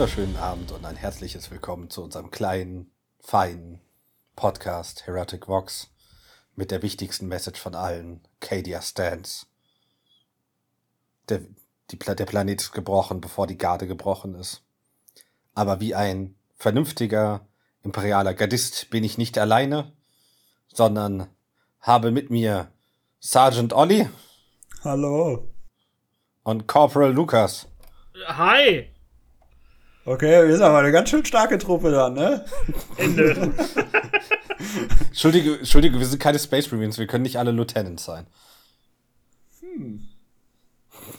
Wunderschönen Abend und ein herzliches Willkommen zu unserem kleinen, feinen Podcast Heretic Vox mit der wichtigsten Message von allen, Cadia Stands. Der, die, der Planet ist gebrochen, bevor die Garde gebrochen ist. Aber wie ein vernünftiger imperialer Gardist bin ich nicht alleine, sondern habe mit mir Sergeant Olli. Hallo. Und Corporal Lukas. Hi. Okay, wir sind aber eine ganz schön starke Truppe dann, ne? Ende. Entschuldige, Entschuldige, wir sind keine Space Marines, wir können nicht alle Lieutenants sein. Hm.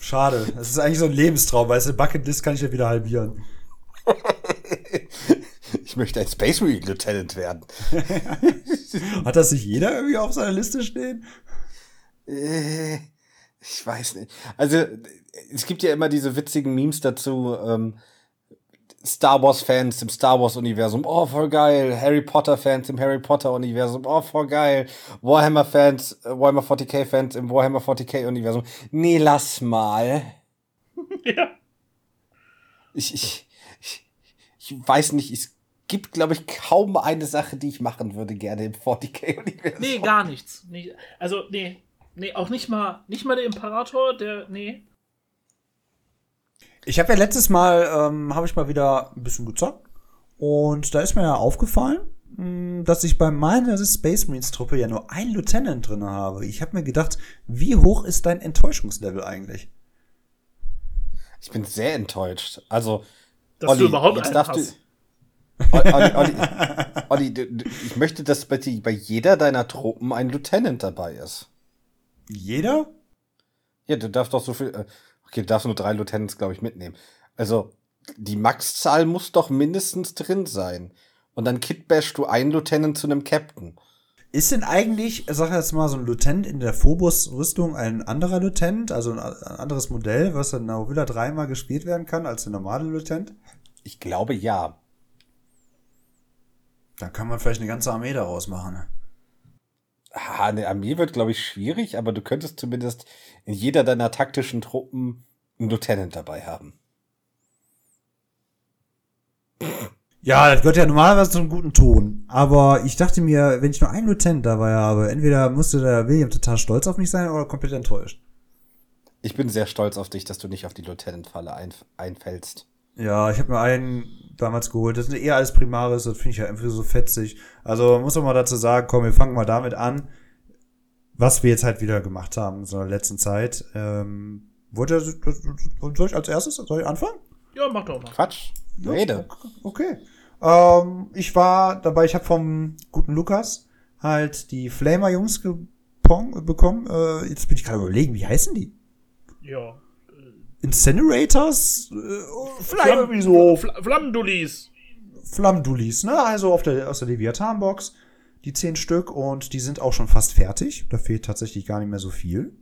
Schade. Das ist eigentlich so ein Lebenstraum, weißt du, Bucketlist kann ich ja wieder halbieren. ich möchte ein Space Marine Lieutenant werden. Hat das nicht jeder irgendwie auf seiner Liste stehen? Äh, ich weiß nicht. Also, es gibt ja immer diese witzigen Memes dazu, ähm, Star Wars-Fans im Star Wars-Universum, oh, voll geil. Harry Potter-Fans im Harry Potter-Universum, oh, voll geil. Warhammer-Fans, äh, Warhammer 40k-Fans im Warhammer 40k-Universum. Nee, lass mal. ja. Ich, ich, ich, ich weiß nicht, es gibt, glaube ich, kaum eine Sache, die ich machen würde gerne im 40k-Universum. Nee, gar nichts. Nee, also, nee. Nee, auch nicht mal, nicht mal der Imperator, der, nee. Ich habe ja letztes Mal, ähm, habe ich mal wieder ein bisschen gezockt. Und da ist mir ja aufgefallen, mh, hm, dass ich bei meiner Space Marines Truppe ja nur einen Lieutenant drin habe. Ich habe mir gedacht, wie hoch ist dein Enttäuschungslevel eigentlich? Ich bin sehr enttäuscht. Also, dass Olli, du überhaupt jetzt darfst du, Olli, Olli, Olli, ich möchte, dass bei, bei jeder deiner Truppen ein Lieutenant dabei ist. Jeder? Ja, du darfst doch so viel. Okay, du darfst nur drei Lieutenants, glaube ich, mitnehmen. Also, die Maxzahl muss doch mindestens drin sein. Und dann kitbashst du einen Lieutenant zu einem Captain. Ist denn eigentlich, sag jetzt mal, so ein Lieutenant in der Phobos-Rüstung ein anderer Lieutenant, also ein anderes Modell, was dann auch wieder dreimal gespielt werden kann als der normale Lieutenant? Ich glaube ja. Da kann man vielleicht eine ganze Armee daraus machen. Ne? eine Armee wird, glaube ich, schwierig, aber du könntest zumindest in jeder deiner taktischen Truppen einen Lieutenant dabei haben. Ja, das gehört ja normalerweise zum guten Ton. Aber ich dachte mir, wenn ich nur einen Lieutenant dabei habe, entweder musste der William total stolz auf mich sein oder komplett enttäuscht. Ich bin sehr stolz auf dich, dass du nicht auf die Lieutenant-Falle einf einfällst. Ja, ich habe mir einen damals geholt. Das sind eher alles Primaris, das finde ich ja einfach so fetzig. Also muss man mal dazu sagen, komm, wir fangen mal damit an, was wir jetzt halt wieder gemacht haben in so einer letzten Zeit. Ähm, wollte, soll ich als erstes, soll ich anfangen? Ja, mach doch mal. Quatsch. Rede. Okay. Ähm, ich war dabei, ich habe vom guten Lukas halt die Flamer-Jungs bekommen. Äh, jetzt bin ich gerade überlegen, wie heißen die? Ja. Incinerators? Äh, vielleicht irgendwie so. Ne? Also auf der, aus der Leviathan-Box. Die zehn Stück und die sind auch schon fast fertig. Da fehlt tatsächlich gar nicht mehr so viel.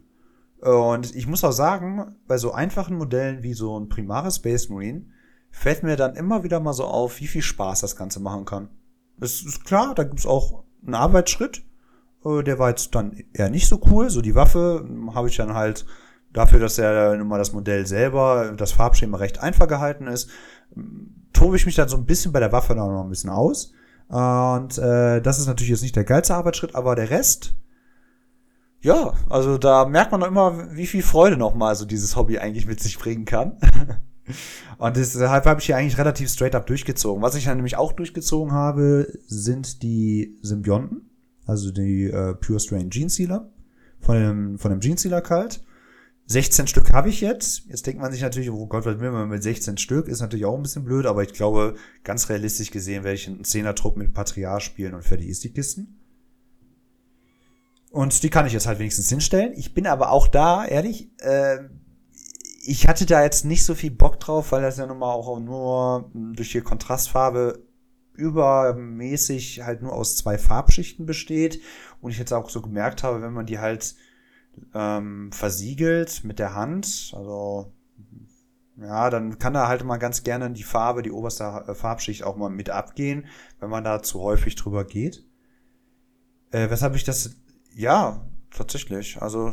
Und ich muss auch sagen, bei so einfachen Modellen wie so ein Primaris Space Marine fällt mir dann immer wieder mal so auf, wie viel Spaß das Ganze machen kann. Es ist klar, da gibt's auch einen Arbeitsschritt. Äh, der war jetzt dann eher nicht so cool. So die Waffe habe ich dann halt dafür, dass ja nun mal das Modell selber, das Farbschema recht einfach gehalten ist, tobe ich mich dann so ein bisschen bei der Waffe noch ein bisschen aus. Und äh, das ist natürlich jetzt nicht der geilste Arbeitsschritt, aber der Rest, ja, also da merkt man noch immer, wie viel Freude nochmal so dieses Hobby eigentlich mit sich bringen kann. Und deshalb habe ich hier eigentlich relativ straight up durchgezogen. Was ich dann nämlich auch durchgezogen habe, sind die Symbionten, also die äh, Pure Strain Gene Sealer von dem, von dem Gene Sealer Kalt. 16 Stück habe ich jetzt. Jetzt denkt man sich natürlich, oh Gott, was will man mit 16 Stück? Ist natürlich auch ein bisschen blöd, aber ich glaube, ganz realistisch gesehen werde ich einen 10er-Trupp mit Patriarch spielen und fertig ist die Kisten. Und die kann ich jetzt halt wenigstens hinstellen. Ich bin aber auch da, ehrlich, äh, ich hatte da jetzt nicht so viel Bock drauf, weil das ja nun mal auch nur durch die Kontrastfarbe übermäßig halt nur aus zwei Farbschichten besteht. Und ich jetzt auch so gemerkt habe, wenn man die halt ähm, versiegelt mit der Hand. Also ja, dann kann da halt mal ganz gerne die Farbe, die oberste äh, Farbschicht auch mal mit abgehen, wenn man da zu häufig drüber geht. Äh, weshalb ich das, ja, tatsächlich, also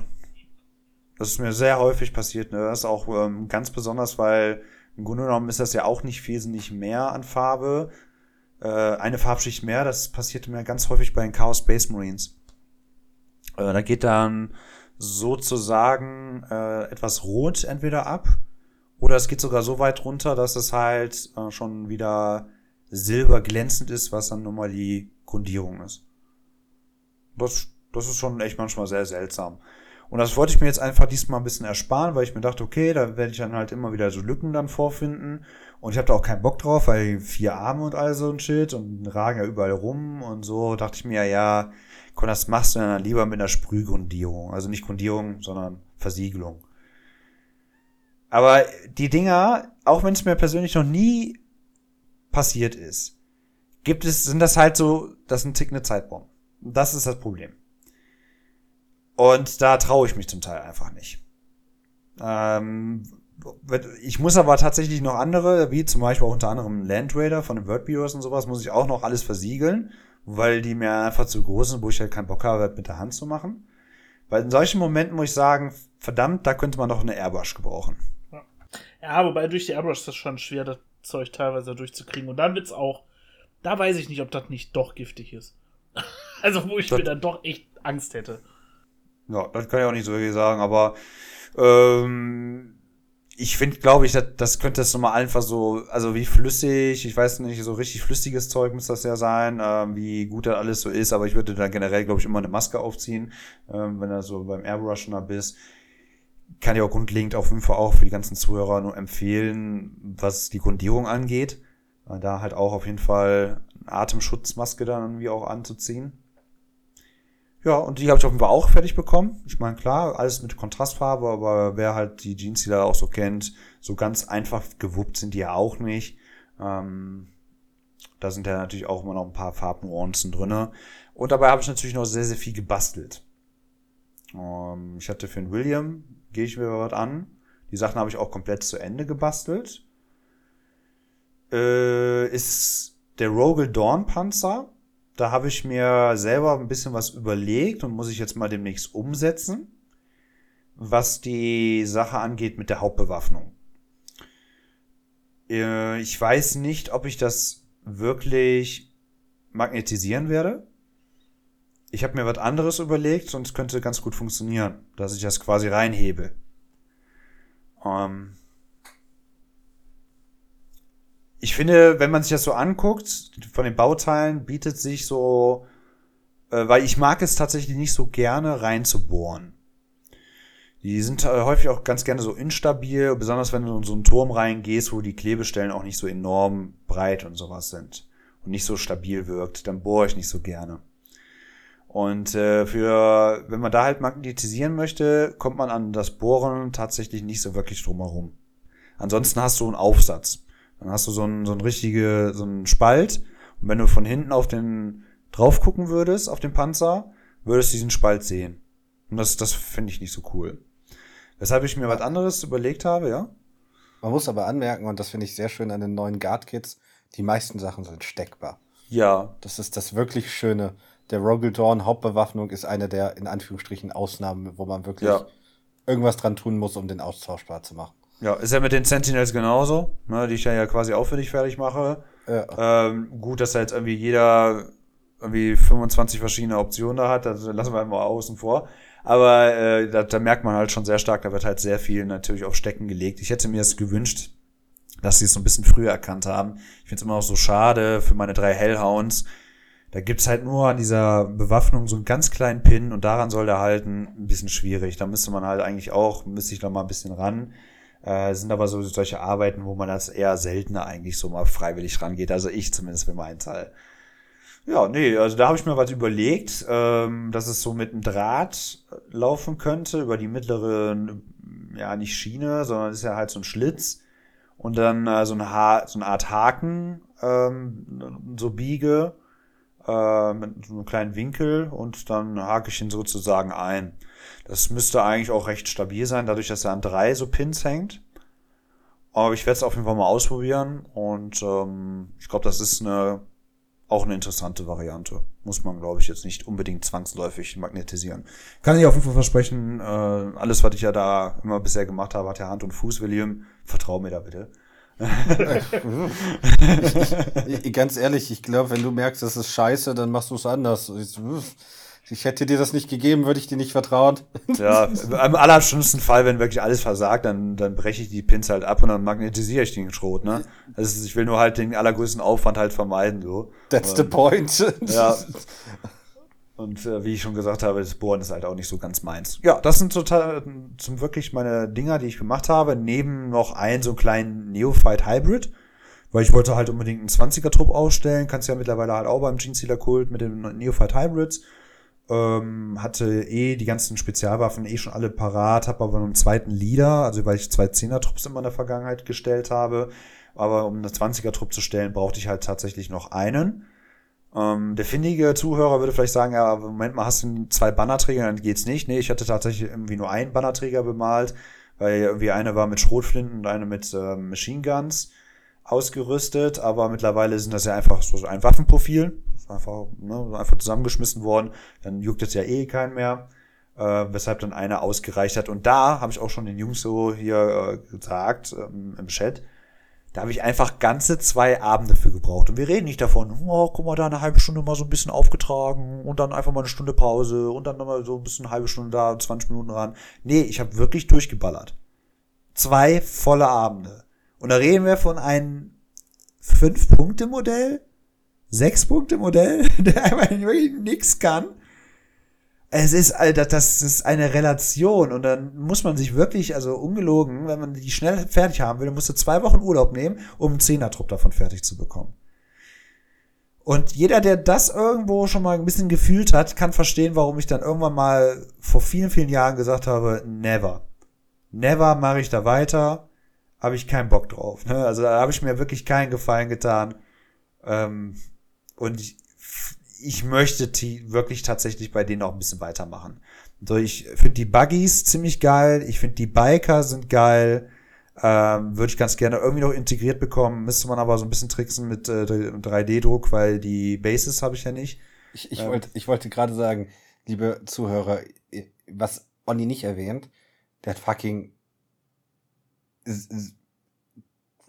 das ist mir sehr häufig passiert. Ne? Das ist auch ähm, ganz besonders, weil Im Grunde genommen ist das ja auch nicht wesentlich mehr an Farbe. Äh, eine Farbschicht mehr, das passiert mir ganz häufig bei den Chaos Space Marines. Äh, da geht dann sozusagen äh, etwas rot entweder ab oder es geht sogar so weit runter, dass es halt äh, schon wieder silberglänzend ist, was dann nun mal die Grundierung ist. Das, das ist schon echt manchmal sehr seltsam. Und das wollte ich mir jetzt einfach diesmal ein bisschen ersparen, weil ich mir dachte, okay, da werde ich dann halt immer wieder so Lücken dann vorfinden. Und ich habe da auch keinen Bock drauf, weil vier Arme und all so ein Shit und ragen ja überall rum und so. Dachte ich mir, ja, komm, das machst du dann lieber mit einer Sprühgrundierung. Also nicht Grundierung, sondern Versiegelung. Aber die Dinger, auch wenn es mir persönlich noch nie passiert ist, gibt es, sind das halt so, das sind tickende Zeitbomben. Das ist das Problem. Und da traue ich mich zum Teil einfach nicht. Ähm, ich muss aber tatsächlich noch andere, wie zum Beispiel auch unter anderem Land Raider von den Wordbureaus und sowas, muss ich auch noch alles versiegeln, weil die mir einfach zu groß sind, wo ich halt keinen Bock habe, mit der Hand zu machen. Weil in solchen Momenten muss ich sagen, verdammt, da könnte man doch eine Airbrush gebrauchen. Ja, ja wobei durch die Airbrush ist das schon schwer, das Zeug teilweise durchzukriegen. Und dann wird's auch, da weiß ich nicht, ob das nicht doch giftig ist. also wo ich das, mir dann doch echt Angst hätte. Ja, das kann ich auch nicht so wirklich sagen, aber ähm, ich finde, glaube ich, das, das könnte es nochmal einfach so, also wie flüssig, ich weiß nicht, so richtig flüssiges Zeug muss das ja sein, ähm, wie gut das alles so ist, aber ich würde da generell, glaube ich, immer eine Maske aufziehen, ähm, wenn du so beim Airbrushen da bist. Kann ich auch grundlegend auf jeden Fall auch für die ganzen Zuhörer nur empfehlen, was die Grundierung angeht. Äh, da halt auch auf jeden Fall eine Atemschutzmaske dann irgendwie auch anzuziehen. Ja, und die habe ich Fall auch fertig bekommen. Ich meine, klar, alles mit Kontrastfarbe, aber wer halt die Jeans, die da auch so kennt, so ganz einfach gewuppt sind die ja auch nicht. Ähm, da sind ja natürlich auch immer noch ein paar Farbnuancen drinne. Und dabei habe ich natürlich noch sehr, sehr viel gebastelt. Ähm, ich hatte für den William, gehe ich mir was an. Die Sachen habe ich auch komplett zu Ende gebastelt. Äh, ist der Rogel Dawn Panzer da habe ich mir selber ein bisschen was überlegt und muss ich jetzt mal demnächst umsetzen, was die Sache angeht mit der Hauptbewaffnung. Äh, ich weiß nicht, ob ich das wirklich magnetisieren werde. Ich habe mir was anderes überlegt es könnte ganz gut funktionieren, dass ich das quasi reinhebe. Ähm, ich finde, wenn man sich das so anguckt, von den Bauteilen bietet sich so, äh, weil ich mag es tatsächlich nicht so gerne reinzubohren. Die sind äh, häufig auch ganz gerne so instabil, besonders wenn du in so einen Turm reingehst, wo die Klebestellen auch nicht so enorm breit und sowas sind und nicht so stabil wirkt, dann bohre ich nicht so gerne. Und äh, für, wenn man da halt magnetisieren möchte, kommt man an das Bohren tatsächlich nicht so wirklich drumherum. Ansonsten hast du einen Aufsatz. Dann hast du so einen, so einen richtige, so einen Spalt. Und wenn du von hinten auf den drauf gucken würdest, auf den Panzer, würdest du diesen Spalt sehen. Und das, das finde ich nicht so cool. Weshalb ich mir was anderes überlegt habe, ja. Man muss aber anmerken, und das finde ich sehr schön an den neuen Guard-Kits, die meisten Sachen sind steckbar. Ja. Das ist das wirklich Schöne. Der Rogel Dawn Hauptbewaffnung ist eine der, in Anführungsstrichen, Ausnahmen, wo man wirklich ja. irgendwas dran tun muss, um den austauschbar zu machen. Ja, ist ja mit den Sentinels genauso, ne, die ich ja quasi auch für dich fertig mache. Ja. Ähm, gut, dass da jetzt irgendwie jeder irgendwie 25 verschiedene Optionen da hat, das lassen wir einfach außen vor. Aber äh, da, da merkt man halt schon sehr stark, da wird halt sehr viel natürlich auf Stecken gelegt. Ich hätte mir das gewünscht, dass sie es so ein bisschen früher erkannt haben. Ich finde es immer noch so schade für meine drei Hellhounds. Da gibt's halt nur an dieser Bewaffnung so einen ganz kleinen Pin und daran soll der halten. Ein bisschen schwierig. Da müsste man halt eigentlich auch, müsste ich da mal ein bisschen ran. Äh, sind aber so solche Arbeiten, wo man das eher seltener eigentlich so mal freiwillig rangeht. Also ich zumindest für meinen Teil. Ja, nee, also da habe ich mir was überlegt, ähm, dass es so mit einem Draht laufen könnte über die mittlere, ja nicht Schiene, sondern ist ja halt so ein Schlitz und dann äh, so, ein ha so eine Art Haken ähm, so biege äh, mit so einem kleinen Winkel und dann hake ich ihn sozusagen ein. Das müsste eigentlich auch recht stabil sein, dadurch, dass er an drei so Pins hängt. Aber ich werde es auf jeden Fall mal ausprobieren und ähm, ich glaube, das ist eine auch eine interessante Variante. Muss man, glaube ich, jetzt nicht unbedingt zwangsläufig magnetisieren. Kann ich auf jeden Fall versprechen, äh, alles, was ich ja da immer bisher gemacht habe, hat ja Hand und Fuß, William. Vertrau mir da bitte. ich, ganz ehrlich, ich glaube, wenn du merkst, das ist scheiße, dann machst du es anders. Ich, ich hätte dir das nicht gegeben, würde ich dir nicht vertrauen. Ja, im allerschlimmsten Fall, wenn wirklich alles versagt, dann, dann breche ich die Pins halt ab und dann magnetisiere ich den Schrot, ne? Also ich will nur halt den allergrößten Aufwand halt vermeiden, so. That's und, the point. Ja. Und äh, wie ich schon gesagt habe, das Bohren ist halt auch nicht so ganz meins. Ja, das sind total zum wirklich meine Dinger, die ich gemacht habe. Neben noch einen so einen kleinen Neophyte Hybrid, weil ich wollte halt unbedingt einen 20er Trupp ausstellen. Kannst ja mittlerweile halt auch beim Gene Stealer Kult mit den Neophyte Hybrids. Ähm, hatte eh die ganzen Spezialwaffen eh schon alle parat, habe aber einen zweiten Leader, also weil ich zwei 10er Trupps immer in der Vergangenheit gestellt habe. Aber um eine 20er Trupp zu stellen, brauchte ich halt tatsächlich noch einen. Ähm, der findige Zuhörer würde vielleicht sagen, ja, Moment mal, hast du zwei Bannerträger, dann geht's nicht. Nee, ich hatte tatsächlich irgendwie nur einen Bannerträger bemalt, weil irgendwie eine war mit Schrotflinten und eine mit äh, Machine Guns ausgerüstet, aber mittlerweile sind das ja einfach so ein Waffenprofil, einfach, ne, einfach zusammengeschmissen worden, dann juckt es ja eh keinen mehr, äh, weshalb dann einer ausgereicht hat. Und da habe ich auch schon den Jungs so hier äh, gesagt ähm, im Chat, da habe ich einfach ganze zwei Abende für gebraucht. Und wir reden nicht davon, oh, guck mal, da eine halbe Stunde mal so ein bisschen aufgetragen und dann einfach mal eine Stunde Pause und dann nochmal so ein bisschen eine halbe Stunde da, 20 Minuten ran. Nee, ich habe wirklich durchgeballert. Zwei volle Abende. Und da reden wir von einem Fünf-Punkte-Modell, Sechs-Punkte-Modell, der einfach wirklich nichts kann es ist, Alter, das ist eine Relation und dann muss man sich wirklich, also ungelogen, wenn man die schnell fertig haben will, dann musst du zwei Wochen Urlaub nehmen, um einen Zehnertrupp davon fertig zu bekommen. Und jeder, der das irgendwo schon mal ein bisschen gefühlt hat, kann verstehen, warum ich dann irgendwann mal vor vielen, vielen Jahren gesagt habe, never. Never mache ich da weiter, habe ich keinen Bock drauf. Ne? Also da habe ich mir wirklich keinen Gefallen getan. Ähm, und ich, ich möchte die wirklich tatsächlich bei denen auch ein bisschen weitermachen. So, ich finde die Buggies ziemlich geil, ich finde die Biker sind geil. Ähm, Würde ich ganz gerne irgendwie noch integriert bekommen, müsste man aber so ein bisschen tricksen mit äh, 3D-Druck, weil die Bases habe ich ja nicht. Ich, ich, ähm, wollt, ich wollte gerade sagen, liebe Zuhörer, was Onni nicht erwähnt, der hat fucking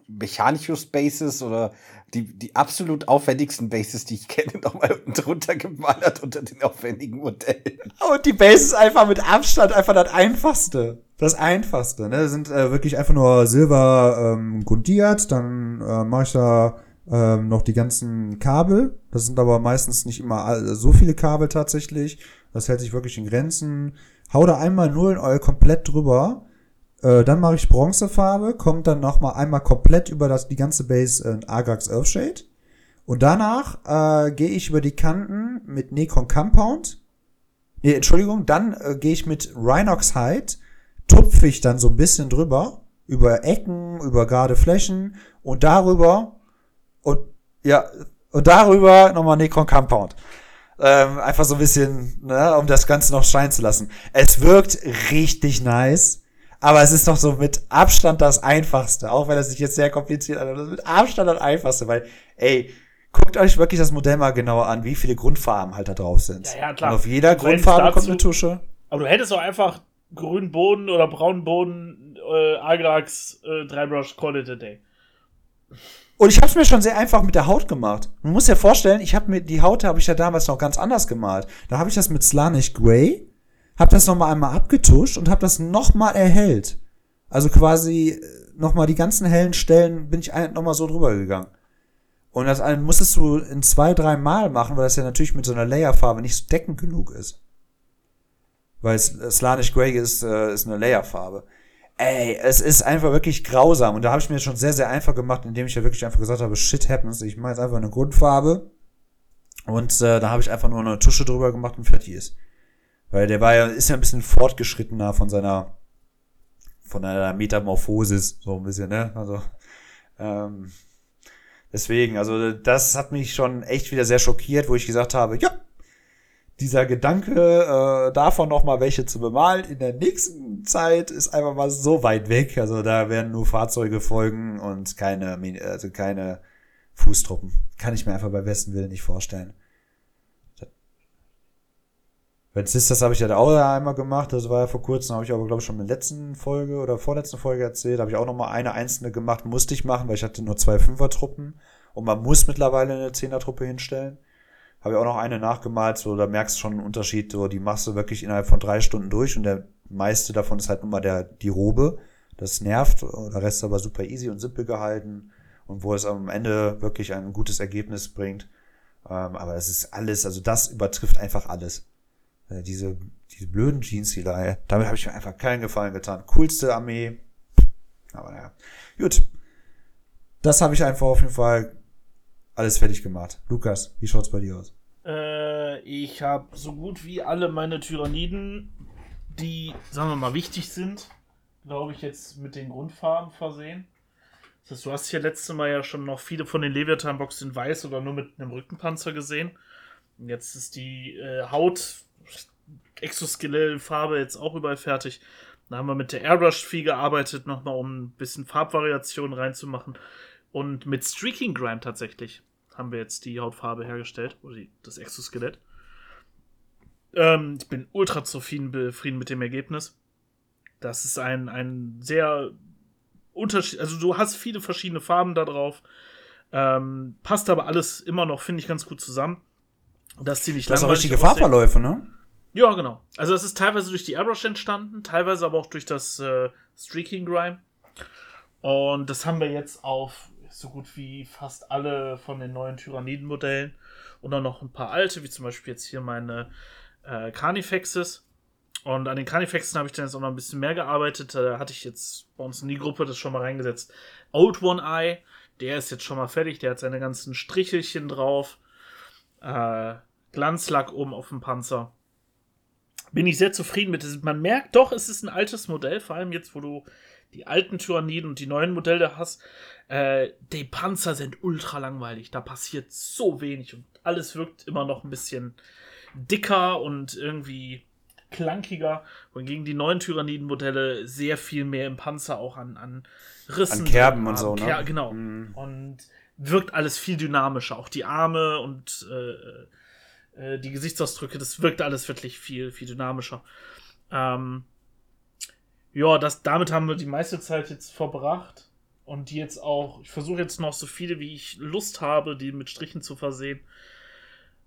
Mechanikus Bases oder die, die absolut aufwendigsten Bases, die ich kenne, nochmal drunter gemallert unter den aufwendigen Modellen. Und die Base ist einfach mit Abstand einfach das einfachste. Das einfachste, ne? Das sind äh, wirklich einfach nur Silber ähm, grundiert, dann äh, mache ich da ähm, noch die ganzen Kabel. Das sind aber meistens nicht immer so viele Kabel tatsächlich. Das hält sich wirklich in Grenzen. Hau da einmal Nullenöl komplett drüber äh, dann mache ich Bronzefarbe, kommt dann noch mal einmal komplett über das, die ganze Base in Agrax Earthshade. Und danach äh, gehe ich über die Kanten mit Necron Compound. Nee, Entschuldigung, dann äh, gehe ich mit Rhinox Hide, tupfe ich dann so ein bisschen drüber, über Ecken, über gerade Flächen und darüber und ja, und darüber nochmal Necron Compound. Ähm, einfach so ein bisschen, ne, um das Ganze noch scheinen zu lassen. Es wirkt richtig nice. Aber es ist doch so mit Abstand das Einfachste, auch wenn es sich jetzt sehr kompliziert anhört. Mit Abstand das Einfachste, weil, ey, guckt euch wirklich das Modell mal genauer an, wie viele Grundfarben halt da drauf sind. Ja, ja, klar. Und auf jeder du Grundfarbe dazu, kommt eine Tusche. Aber du hättest doch einfach grünen Boden oder braunen Boden, äh, Agrax, äh, Drybrush, Call it a day. Und ich habe es mir schon sehr einfach mit der Haut gemacht. Man muss ja vorstellen, ich habe mir die Haut habe ich ja damals noch ganz anders gemalt. Da habe ich das mit Slanish Grey hab das nochmal einmal abgetuscht und hab das nochmal erhellt. Also quasi äh, nochmal die ganzen hellen Stellen bin ich nochmal so drüber gegangen. Und das musstest du in zwei, drei Mal machen, weil das ja natürlich mit so einer Layerfarbe nicht so deckend genug ist. Weil Slanish Grey ist, äh, ist eine Layerfarbe. Ey, es ist einfach wirklich grausam. Und da habe ich mir schon sehr, sehr einfach gemacht, indem ich ja wirklich einfach gesagt habe, shit happens. Ich mache jetzt einfach eine Grundfarbe. Und äh, da habe ich einfach nur eine Tusche drüber gemacht und fertig ist. Weil der war ja, ist ja ein bisschen fortgeschrittener von seiner, von einer Metamorphosis, so ein bisschen, ne? Also, ähm, deswegen, also das hat mich schon echt wieder sehr schockiert, wo ich gesagt habe, ja, dieser Gedanke, äh, davon noch mal welche zu bemalen in der nächsten Zeit ist einfach mal so weit weg. Also da werden nur Fahrzeuge folgen und keine, also keine Fußtruppen. Kann ich mir einfach bei besten Willen nicht vorstellen. Bei Sisters habe ich ja auch einmal gemacht, das war ja vor kurzem, habe ich aber, glaube ich, schon in der letzten Folge oder vorletzten Folge erzählt, habe ich auch noch mal eine einzelne gemacht, musste ich machen, weil ich hatte nur zwei Fünfer-Truppen. Und man muss mittlerweile eine Zehner-Truppe hinstellen. Habe ich auch noch eine nachgemalt, so da merkst du schon einen Unterschied, so die machst du wirklich innerhalb von drei Stunden durch. Und der meiste davon ist halt nun mal der, die Robe. Das nervt, der Rest ist aber super easy und simpel gehalten. Und wo es am Ende wirklich ein gutes Ergebnis bringt. Ähm, aber es ist alles, also das übertrifft einfach alles. Äh, diese, diese blöden Jeans, die da, damit habe ich mir einfach keinen Gefallen getan. Coolste Armee. Aber naja. Gut. Das habe ich einfach auf jeden Fall alles fertig gemacht. Lukas, wie schaut's bei dir aus? Äh, ich habe so gut wie alle meine Tyranniden, die, sagen wir mal, wichtig sind, glaube ich, jetzt mit den Grundfarben versehen. Das heißt, du hast hier letzte Mal ja schon noch viele von den Leviathan-Boxen in weiß oder nur mit einem Rückenpanzer gesehen. Jetzt ist die äh, Haut Exoskelett-Farbe jetzt auch überall fertig. Da haben wir mit der Airbrush viel gearbeitet, nochmal um ein bisschen Farbvariationen reinzumachen. Und mit Streaking Grime tatsächlich haben wir jetzt die Hautfarbe hergestellt, oder die, das Exoskelett. Ähm, ich bin ultra zufrieden mit dem Ergebnis. Das ist ein, ein sehr Unterschied, also du hast viele verschiedene Farben da drauf. Ähm, passt aber alles immer noch, finde ich, ganz gut zusammen. Dass die nicht Das sind richtige Farbverläufe, ne? Ja, genau. Also das ist teilweise durch die Airbrush entstanden, teilweise aber auch durch das äh, Streaking Grime. Und das haben wir jetzt auf so gut wie fast alle von den neuen Tyranniden-Modellen und dann noch ein paar alte, wie zum Beispiel jetzt hier meine äh, Carnifexes. Und an den Carnifexen habe ich dann jetzt auch noch ein bisschen mehr gearbeitet. Da hatte ich jetzt bei uns in die Gruppe das schon mal reingesetzt. Old One Eye, der ist jetzt schon mal fertig. Der hat seine ganzen Strichelchen drauf. Äh, Glanzlack oben auf dem Panzer. Bin ich sehr zufrieden mit. Man merkt doch, es ist ein altes Modell, vor allem jetzt, wo du die alten Tyranniden und die neuen Modelle hast. Äh, die Panzer sind ultra langweilig. Da passiert so wenig und alles wirkt immer noch ein bisschen dicker und irgendwie klankiger. Wohingegen die neuen Tyranniden-Modelle sehr viel mehr im Panzer auch an, an Rissen. An Kerben und so, ne? Ker genau. Mhm. Und wirkt alles viel dynamischer. Auch die Arme und äh, äh, die Gesichtsausdrücke, das wirkt alles wirklich viel, viel dynamischer. Ähm, ja, das, damit haben wir die meiste Zeit jetzt verbracht. Und die jetzt auch, ich versuche jetzt noch so viele, wie ich Lust habe, die mit Strichen zu versehen.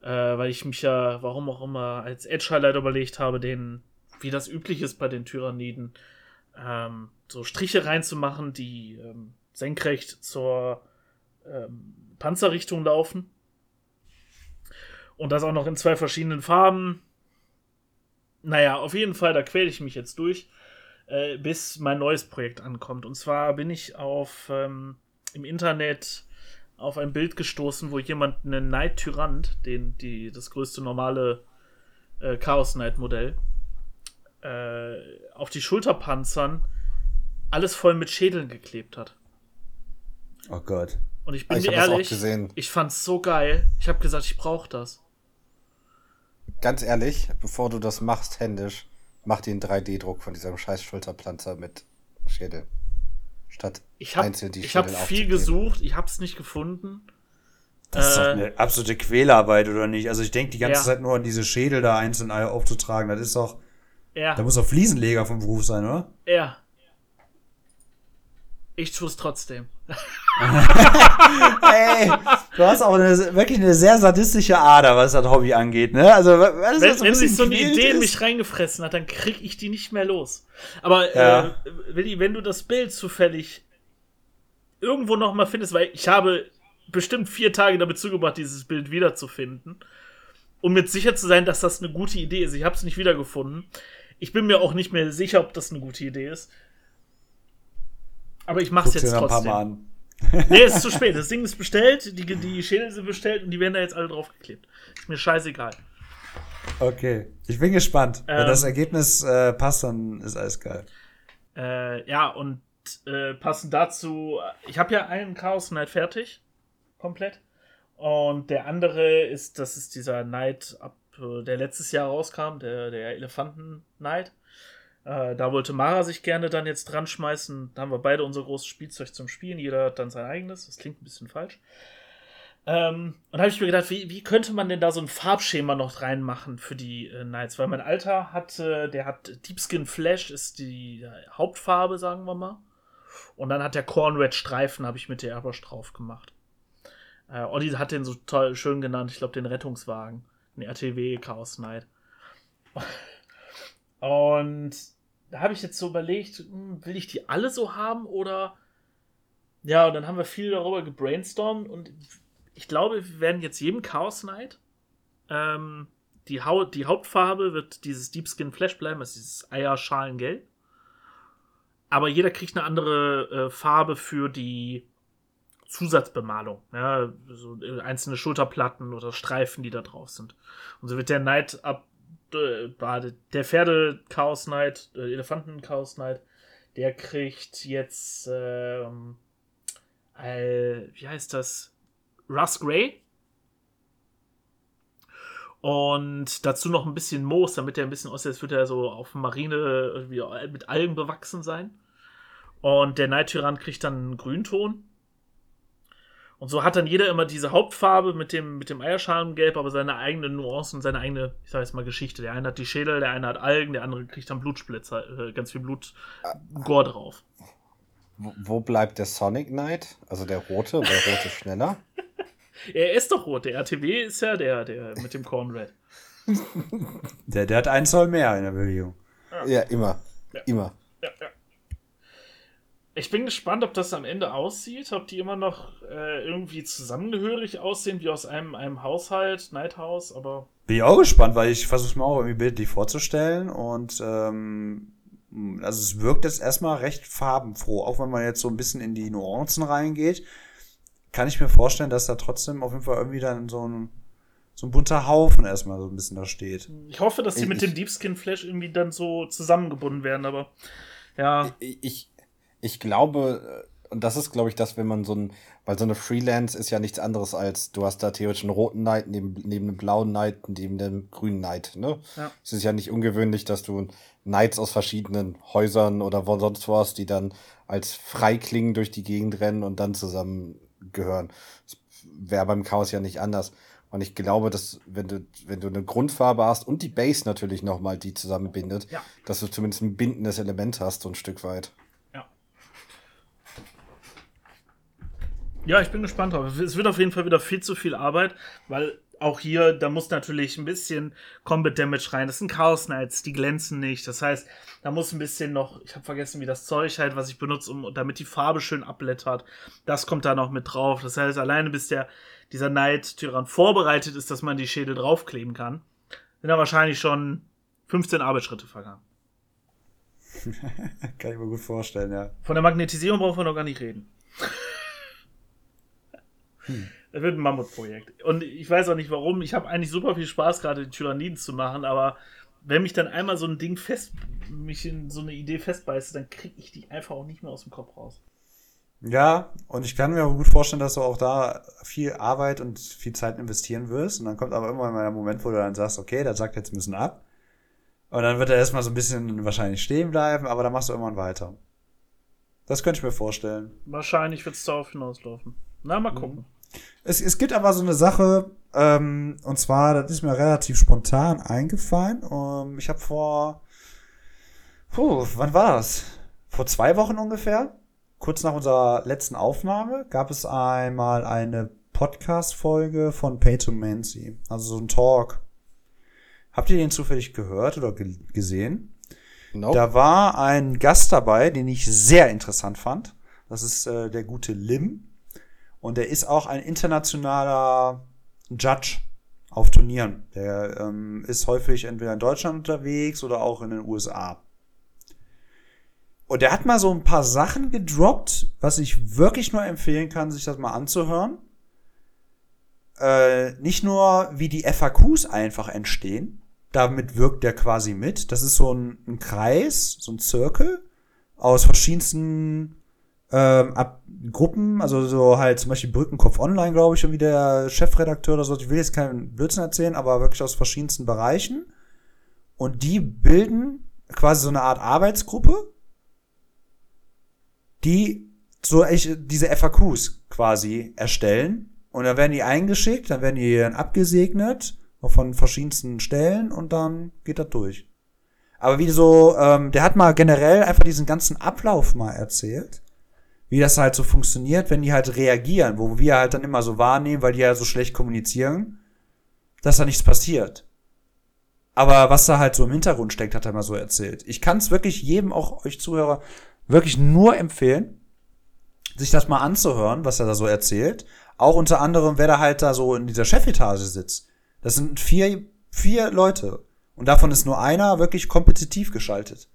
Äh, weil ich mich ja, warum auch immer, als Edge-Highlight überlegt habe, den, wie das üblich ist bei den Tyranniden, ähm, so Striche reinzumachen, die ähm, senkrecht zur ähm, Panzerrichtung laufen. Und das auch noch in zwei verschiedenen Farben. Naja, auf jeden Fall, da quäle ich mich jetzt durch, äh, bis mein neues Projekt ankommt. Und zwar bin ich auf ähm, im Internet auf ein Bild gestoßen, wo jemand einen Knight Tyrant, den, die, das größte normale äh, Chaos Knight Modell, äh, auf die Schulterpanzern alles voll mit Schädeln geklebt hat. Oh Gott. Und ich bin ich dir ehrlich, ich fand's so geil. Ich habe gesagt, ich brauche das. Ganz ehrlich, bevor du das machst händisch, mach dir einen 3D-Druck von diesem scheiß Schulterplanzer mit Schädel. Statt ich hab, einzeln die Ich habe viel gesucht, ich habe es nicht gefunden. Das ist doch äh, eine absolute Quälarbeit, oder nicht? Also ich denke die ganze ja. Zeit nur an diese Schädel da einzeln aufzutragen. Das ist doch. Ja. Da muss doch Fliesenleger vom Beruf sein, oder? Ja. Ich tue es trotzdem. Ey, du hast auch eine, wirklich eine sehr sadistische Ader, was das Hobby angeht, ne? Also, wenn, wenn sich so eine Idee in mich reingefressen hat, dann krieg ich die nicht mehr los. Aber, ja. äh, Willi, wenn du das Bild zufällig irgendwo noch mal findest, weil ich habe bestimmt vier Tage damit zugebracht, dieses Bild wiederzufinden, um mit sicher zu sein, dass das eine gute Idee ist. Ich habe es nicht wiedergefunden. Ich bin mir auch nicht mehr sicher, ob das eine gute Idee ist. Aber ich mach's Guck's jetzt trotzdem. Ein paar Mal an. Nee, es ist zu spät. Das Ding ist bestellt, die, die Schädel sind bestellt und die werden da jetzt alle draufgeklebt. Ist mir scheißegal. Okay, ich bin gespannt. Ähm, Wenn das Ergebnis äh, passt, dann ist alles geil. Äh, ja, und äh, passend dazu, ich habe ja einen Chaos Knight fertig. Komplett. Und der andere ist, das ist dieser Knight, ab, äh, der letztes Jahr rauskam, der, der Elefanten Knight. Äh, da wollte Mara sich gerne dann jetzt dran schmeißen. Da haben wir beide unser großes Spielzeug zum Spielen. Jeder hat dann sein eigenes. Das klingt ein bisschen falsch. Ähm, und da habe ich mir gedacht, wie, wie könnte man denn da so ein Farbschema noch reinmachen für die äh, Knights? Weil mein Alter hat, äh, der hat Deepskin Flash, ist die äh, Hauptfarbe, sagen wir mal. Und dann hat der Corn Red Streifen, habe ich mit der Airbrush drauf gemacht. Äh, Olli hat den so toll schön genannt, ich glaube, den Rettungswagen. Den RTW Chaos Knight. Und da habe ich jetzt so überlegt, hm, will ich die alle so haben oder. Ja, und dann haben wir viel darüber gebrainstormt und ich glaube, wir werden jetzt jedem Chaos Knight. Ähm, die, ha die Hauptfarbe wird dieses Deepskin Flash bleiben, also dieses Eierschalengelb. Aber jeder kriegt eine andere äh, Farbe für die Zusatzbemalung. Ja, so äh, einzelne Schulterplatten oder Streifen, die da drauf sind. Und so wird der Knight ab äh, der Pferde Chaos Knight, äh, Elefanten Chaos Knight, der kriegt jetzt äh, wie heißt das? Russ Grey. Und dazu noch ein bisschen Moos, damit er ein bisschen aussieht, als würde er so auf Marine mit Algen bewachsen sein. Und der Night Tyrann kriegt dann einen Grünton. Und so hat dann jeder immer diese Hauptfarbe mit dem, mit dem Eierschalengelb, aber seine eigene Nuancen, seine eigene, ich sag jetzt mal, Geschichte. Der eine hat die Schädel, der eine hat Algen, der andere kriegt dann Blutsplitzer, äh, ganz viel Blut, Gore drauf. Wo, wo bleibt der Sonic Knight? Also der rote, weil rote schneller. er ist doch rot. Der RTW ist ja der, der mit dem Corn Red. der, der hat einen Zoll mehr in der Bewegung. Ja, ja immer. Ja. Immer. Ich bin gespannt, ob das am Ende aussieht, ob die immer noch äh, irgendwie zusammengehörig aussehen, wie aus einem, einem Haushalt, Night House, aber. Bin ich auch gespannt, weil ich versuche es mir auch irgendwie bildlich vorzustellen und ähm, also es wirkt jetzt erstmal recht farbenfroh, auch wenn man jetzt so ein bisschen in die Nuancen reingeht, kann ich mir vorstellen, dass da trotzdem auf jeden Fall irgendwie dann so ein, so ein bunter Haufen erstmal so ein bisschen da steht. Ich hoffe, dass die ich, mit dem Deepskin Flash irgendwie dann so zusammengebunden werden, aber ja. Ich, ich, ich glaube, und das ist, glaube ich, das, wenn man so ein, weil so eine Freelance ist ja nichts anderes als, du hast da theoretisch einen roten Knight neben, neben einem blauen Knight, neben dem grünen Knight, ne? Ja. Es ist ja nicht ungewöhnlich, dass du Knights aus verschiedenen Häusern oder wo sonst was, die dann als Freiklingen durch die Gegend rennen und dann zusammengehören. Das wäre beim Chaos ja nicht anders. Und ich glaube, dass wenn du, wenn du eine Grundfarbe hast und die Base natürlich nochmal, die zusammenbindet, ja. dass du zumindest ein bindendes Element hast, so ein Stück weit. Ja. Ich bin gespannt drauf. Es wird auf jeden Fall wieder viel zu viel Arbeit, weil auch hier, da muss natürlich ein bisschen Combat Damage rein. Das sind Chaos Knights, die glänzen nicht. Das heißt, da muss ein bisschen noch, ich habe vergessen, wie das Zeug halt, was ich benutze, um, damit die Farbe schön abblättert. Das kommt da noch mit drauf. Das heißt, alleine bis der, dieser Knight Tyrann vorbereitet ist, dass man die Schädel draufkleben kann, sind da wahrscheinlich schon 15 Arbeitsschritte vergangen. kann ich mir gut vorstellen, ja. Von der Magnetisierung brauchen wir noch gar nicht reden. Hm. Das wird ein Mammutprojekt. Und ich weiß auch nicht warum. Ich habe eigentlich super viel Spaß, gerade die Tyranniden zu machen, aber wenn mich dann einmal so ein Ding fest, mich in so eine Idee festbeißt, dann kriege ich die einfach auch nicht mehr aus dem Kopf raus. Ja, und ich kann mir auch gut vorstellen, dass du auch da viel Arbeit und viel Zeit investieren wirst. Und dann kommt aber immer mal der Moment, wo du dann sagst, okay, das sagt jetzt ein bisschen ab. Und dann wird er erstmal so ein bisschen wahrscheinlich stehen bleiben, aber dann machst du irgendwann weiter. Das könnte ich mir vorstellen. Wahrscheinlich wird es darauf hinauslaufen. Na, mal gucken. Mhm. Es, es gibt aber so eine Sache, ähm, und zwar, das ist mir relativ spontan eingefallen. Um, ähm, ich habe vor, puh, wann war das? Vor zwei Wochen ungefähr, kurz nach unserer letzten Aufnahme, gab es einmal eine Podcast-Folge von Pay to Mancy, also so ein Talk. Habt ihr den zufällig gehört oder ge gesehen? Nope. Da war ein Gast dabei, den ich sehr interessant fand. Das ist äh, der gute Lim. Und er ist auch ein internationaler Judge auf Turnieren. Der ähm, ist häufig entweder in Deutschland unterwegs oder auch in den USA. Und er hat mal so ein paar Sachen gedroppt, was ich wirklich nur empfehlen kann, sich das mal anzuhören. Äh, nicht nur, wie die FAQs einfach entstehen. Damit wirkt er quasi mit. Das ist so ein, ein Kreis, so ein Zirkel aus verschiedensten ähm, ab Gruppen, also so halt zum Beispiel Brückenkopf Online, glaube ich, wie der Chefredakteur oder so. Ich will jetzt keinen Blödsinn erzählen, aber wirklich aus verschiedensten Bereichen. Und die bilden quasi so eine Art Arbeitsgruppe, die so echt diese FAQs quasi erstellen Und dann werden die eingeschickt, dann werden die dann abgesegnet von verschiedensten Stellen und dann geht das durch. Aber wie so, ähm, der hat mal generell einfach diesen ganzen Ablauf mal erzählt, wie das halt so funktioniert, wenn die halt reagieren, wo wir halt dann immer so wahrnehmen, weil die ja so schlecht kommunizieren, dass da nichts passiert. Aber was da halt so im Hintergrund steckt, hat er mal so erzählt. Ich kann es wirklich jedem, auch euch Zuhörer, wirklich nur empfehlen, sich das mal anzuhören, was er da so erzählt. Auch unter anderem, wer da halt da so in dieser Chefetage sitzt. Das sind vier, vier Leute. Und davon ist nur einer wirklich kompetitiv geschaltet.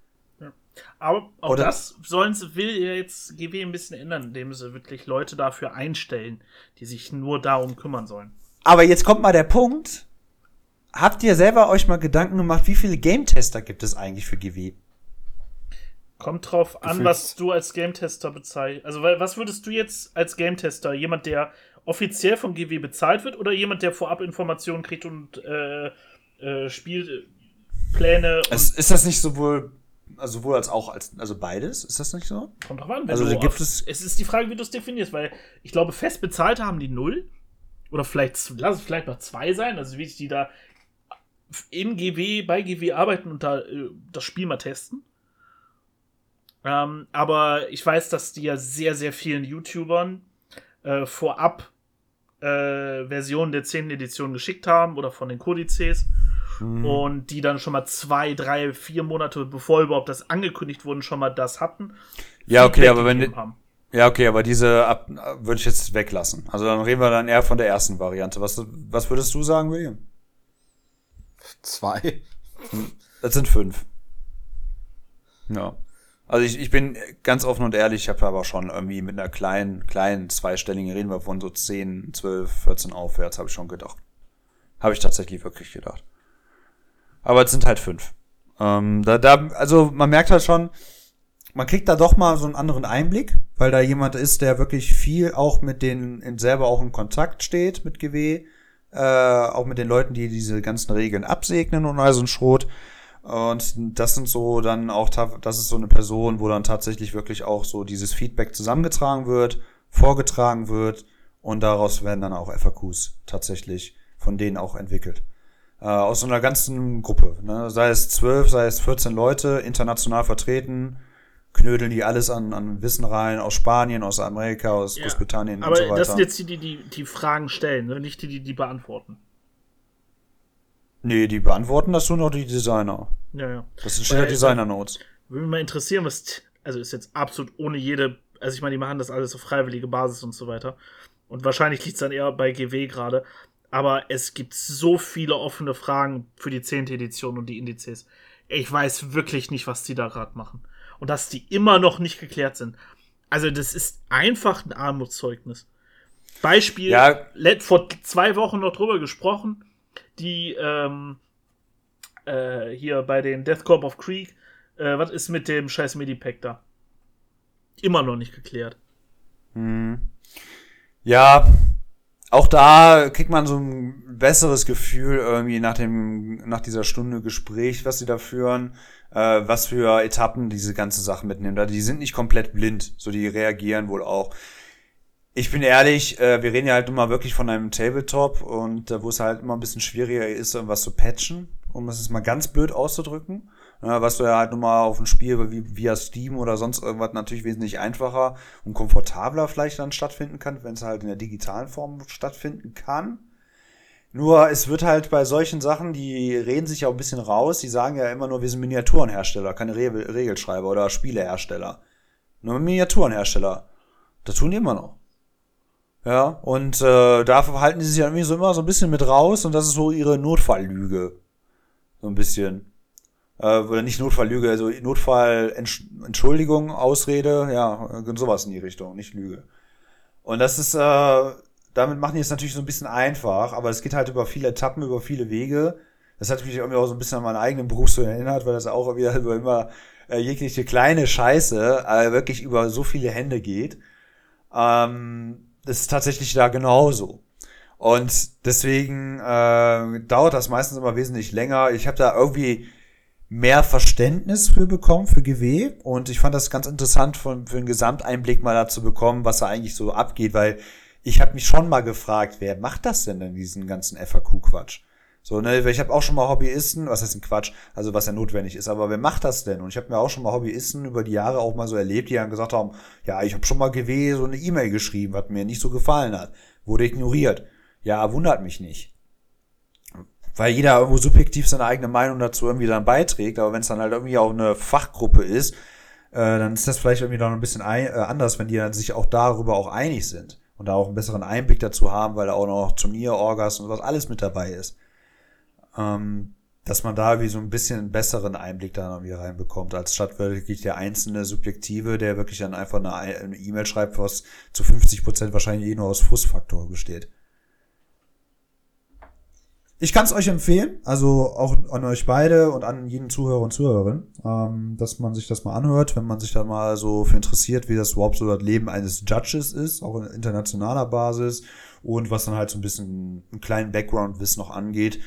Aber auch Oder- das sollen sie, will ja jetzt GW ein bisschen ändern, indem sie wirklich Leute dafür einstellen, die sich nur darum kümmern sollen. Aber jetzt kommt mal der Punkt. Habt ihr selber euch mal Gedanken gemacht, wie viele Game-Tester gibt es eigentlich für GW? Kommt drauf an, Gefühlt- was du als Game-Tester bezeichnest. Also, was würdest du jetzt als Game-Tester? Jemand, der offiziell von GW bezahlt wird oder jemand, der vorab Informationen kriegt und äh, äh, Spielpläne und Es, ist das nicht sowohl, also sowohl als auch als, also beides? Ist das nicht so? kommt drauf an. Also, du gibt auf- es- es ist die Frage, wie du es definierst, weil ich glaube, fest bezahlte haben die null. Oder vielleicht, lass es vielleicht noch zwei sein, also wie die da in GW, bei GW arbeiten und da äh, das Spiel mal testen. Ähm, aber ich weiß, dass die ja sehr, sehr vielen YouTubern äh, vorab äh, Versionen der 10. Edition geschickt haben oder von den Kodizes und die dann schon mal zwei, drei, vier Monate bevor überhaupt das angekündigt wurde, schon mal das hatten. Ja, okay, aber wenn, haben. ja, okay, aber diese ab, würde ich jetzt weglassen. Also dann reden wir dann eher von der ersten Variante. Was, was würdest du sagen, William? Zwei. Das sind fünf. Ja. Also ich, ich bin ganz offen und ehrlich, ich habe aber schon irgendwie mit einer kleinen, kleinen zweistelligen, reden wir von so 10, 12, 14 aufwärts, habe ich schon gedacht. Habe ich tatsächlich wirklich gedacht. Aber es sind halt fünf. Ähm, da, da, also man merkt halt schon, man kriegt da doch mal so einen anderen Einblick, weil da jemand ist, der wirklich viel auch mit den in selber auch in Kontakt steht mit GW, äh, auch mit den Leuten, die diese ganzen Regeln absegnen und all so ein Schrot. Und das sind so dann auch, das ist so eine Person, wo dann tatsächlich wirklich auch so dieses Feedback zusammengetragen wird, vorgetragen wird und daraus werden dann auch FAQs tatsächlich von denen auch entwickelt. Äh, aus so einer ganzen Gruppe, ne? sei es zwölf, sei es 14 Leute, international vertreten, knödeln die alles an, an Wissen rein, aus Spanien, aus Amerika, aus Ja, Großbritannien Aber und so weiter. das sind jetzt die, die, die, die Fragen stellen, ne? nicht die, die, die beantworten. nee, die beantworten das tun auch die Designer. Ja, ja. Das steht ja Weil- Designer-Notes. Würde mich mal interessieren, was, also ist jetzt absolut ohne jede, also ich meine, die machen das alles auf freiwillige Basis und so weiter. Und wahrscheinlich liegt es dann eher bei GW gerade. Aber es gibt so viele offene Fragen für die 10. Edition und die Indizes. Ich weiß wirklich nicht, was die da gerade machen. Und dass die immer noch nicht geklärt sind. Also, das ist einfach ein Armutszeugnis. Beispiel, Ja. vor zwei Wochen noch drüber gesprochen, die ähm, äh, hier bei den Death Corp of Creek, äh, was ist mit dem scheiß Medipack da? Immer noch nicht geklärt. Ja, auch da kriegt man so ein besseres Gefühl irgendwie nach dem, nach dieser Stunde Gespräch, was sie da führen, äh, was für Etappen diese ganze Sache mitnehmen. Da Die sind nicht komplett blind, so die reagieren wohl auch. Ich bin ehrlich, äh, wir reden ja halt mal wirklich von einem Tabletop und äh, wo es halt immer ein bisschen schwieriger ist, irgendwas zu patchen, um es mal ganz blöd auszudrücken. Ja, was du ja halt nun mal auf ein Spiel wie via Steam oder sonst irgendwas natürlich wesentlich einfacher und komfortabler vielleicht dann stattfinden kann, wenn es halt in der digitalen Form stattfinden kann. Nur es wird halt bei solchen Sachen, die reden sich ja ein bisschen raus, die sagen ja immer nur, wir sind Miniaturenhersteller, keine Re Regelschreiber oder Spielehersteller. Nur Miniaturenhersteller. Das tun die immer noch. Ja, und äh, da halten die sich ja irgendwie so immer so ein bisschen mit raus und das ist so ihre Notfalllüge. So ein bisschen. Äh, oder nicht Notfalllüge, also Notfall, Entsch Entschuldigung, Ausrede, ja, äh, sowas in die Richtung, nicht Lüge. Und das ist, äh, damit machen die es natürlich so ein bisschen einfach, aber es geht halt über viele Etappen, über viele Wege. Das hat mich irgendwie auch so ein bisschen an meinen eigenen Beruf so erinnert, weil das auch wieder über immer äh, jegliche kleine Scheiße äh, wirklich über so viele Hände geht. Ähm, das ist tatsächlich da genauso. Und deswegen äh, dauert das meistens immer wesentlich länger. Ich habe da irgendwie mehr Verständnis für bekommen, für GW. Und ich fand das ganz interessant, von, für einen Gesamteinblick mal dazu bekommen, was da eigentlich so abgeht, weil ich habe mich schon mal gefragt, wer macht das denn in diesen ganzen FAQ-Quatsch? So, ne, ich habe auch schon mal Hobbyisten, was heißt ein Quatsch, also was ja notwendig ist, aber wer macht das denn? Und ich habe mir auch schon mal Hobbyisten über die Jahre auch mal so erlebt, die dann gesagt haben, ja, ich habe schon mal GW so eine E-Mail geschrieben, was mir nicht so gefallen hat, wurde ignoriert. Ja, wundert mich nicht. Weil jeder irgendwo subjektiv seine eigene Meinung dazu irgendwie dann beiträgt, aber wenn es dann halt irgendwie auch eine Fachgruppe ist, äh, dann ist das vielleicht irgendwie noch ein bisschen ein, äh, anders, wenn die dann sich auch darüber auch einig sind und da auch einen besseren Einblick dazu haben, weil da auch noch Turnier-Orgas und was alles mit dabei ist. Ähm, dass man da wie so ein bisschen einen besseren Einblick da noch wieder reinbekommt, als statt wirklich der einzelne Subjektive, der wirklich dann einfach eine E-Mail schreibt, was zu 50 Prozent wahrscheinlich eh nur aus Frustfaktor besteht. Ich kann es euch empfehlen, also auch an euch beide und an jeden Zuhörer und Zuhörerin, ähm, dass man sich das mal anhört, wenn man sich da mal so für interessiert, wie das überhaupt so das Leben eines Judges ist, auch in internationaler Basis und was dann halt so ein bisschen einen kleinen Background-Wissen noch angeht.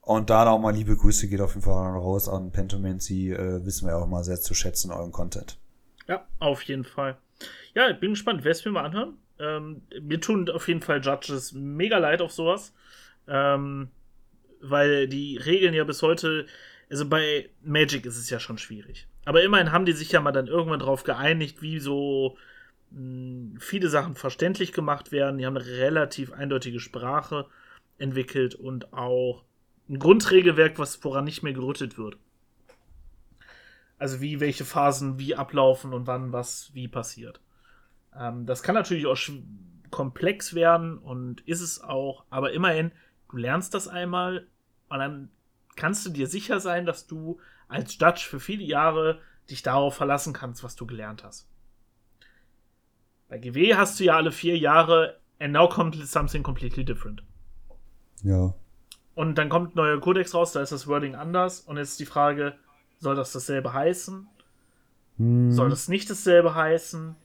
Und da auch mal liebe Grüße geht auf jeden Fall raus an Pentomancy, äh, wissen wir auch mal sehr zu schätzen, euren Content. Ja, auf jeden Fall. Ja, ich bin gespannt, wer es mir mal anhören. Ähm, mir tun auf jeden Fall Judges mega leid auf sowas. Ähm, weil die Regeln ja bis heute, also bei Magic ist es ja schon schwierig. Aber immerhin haben die sich ja mal dann irgendwann darauf geeinigt, wie so mh, hm, viele Sachen verständlich gemacht werden. Die haben eine relativ eindeutige Sprache entwickelt und auch ein Grundregelwerk, was woran nicht mehr gerüttelt wird. Also wie welche Phasen wie ablaufen und wann was wie passiert. Ähm, das kann natürlich auch komplex werden und ist es auch, aber immerhin Du lernst das einmal und dann kannst du dir sicher sein, dass du als Judge für viele Jahre dich darauf verlassen kannst, was du gelernt hast. Bei GW hast du ja alle vier Jahre and now comes something completely different. Ja. Und dann kommt ein neuer Kodex raus, da ist das Wording anders und jetzt ist die Frage, soll das dasselbe heißen? Hm. Soll das nicht dasselbe heißen?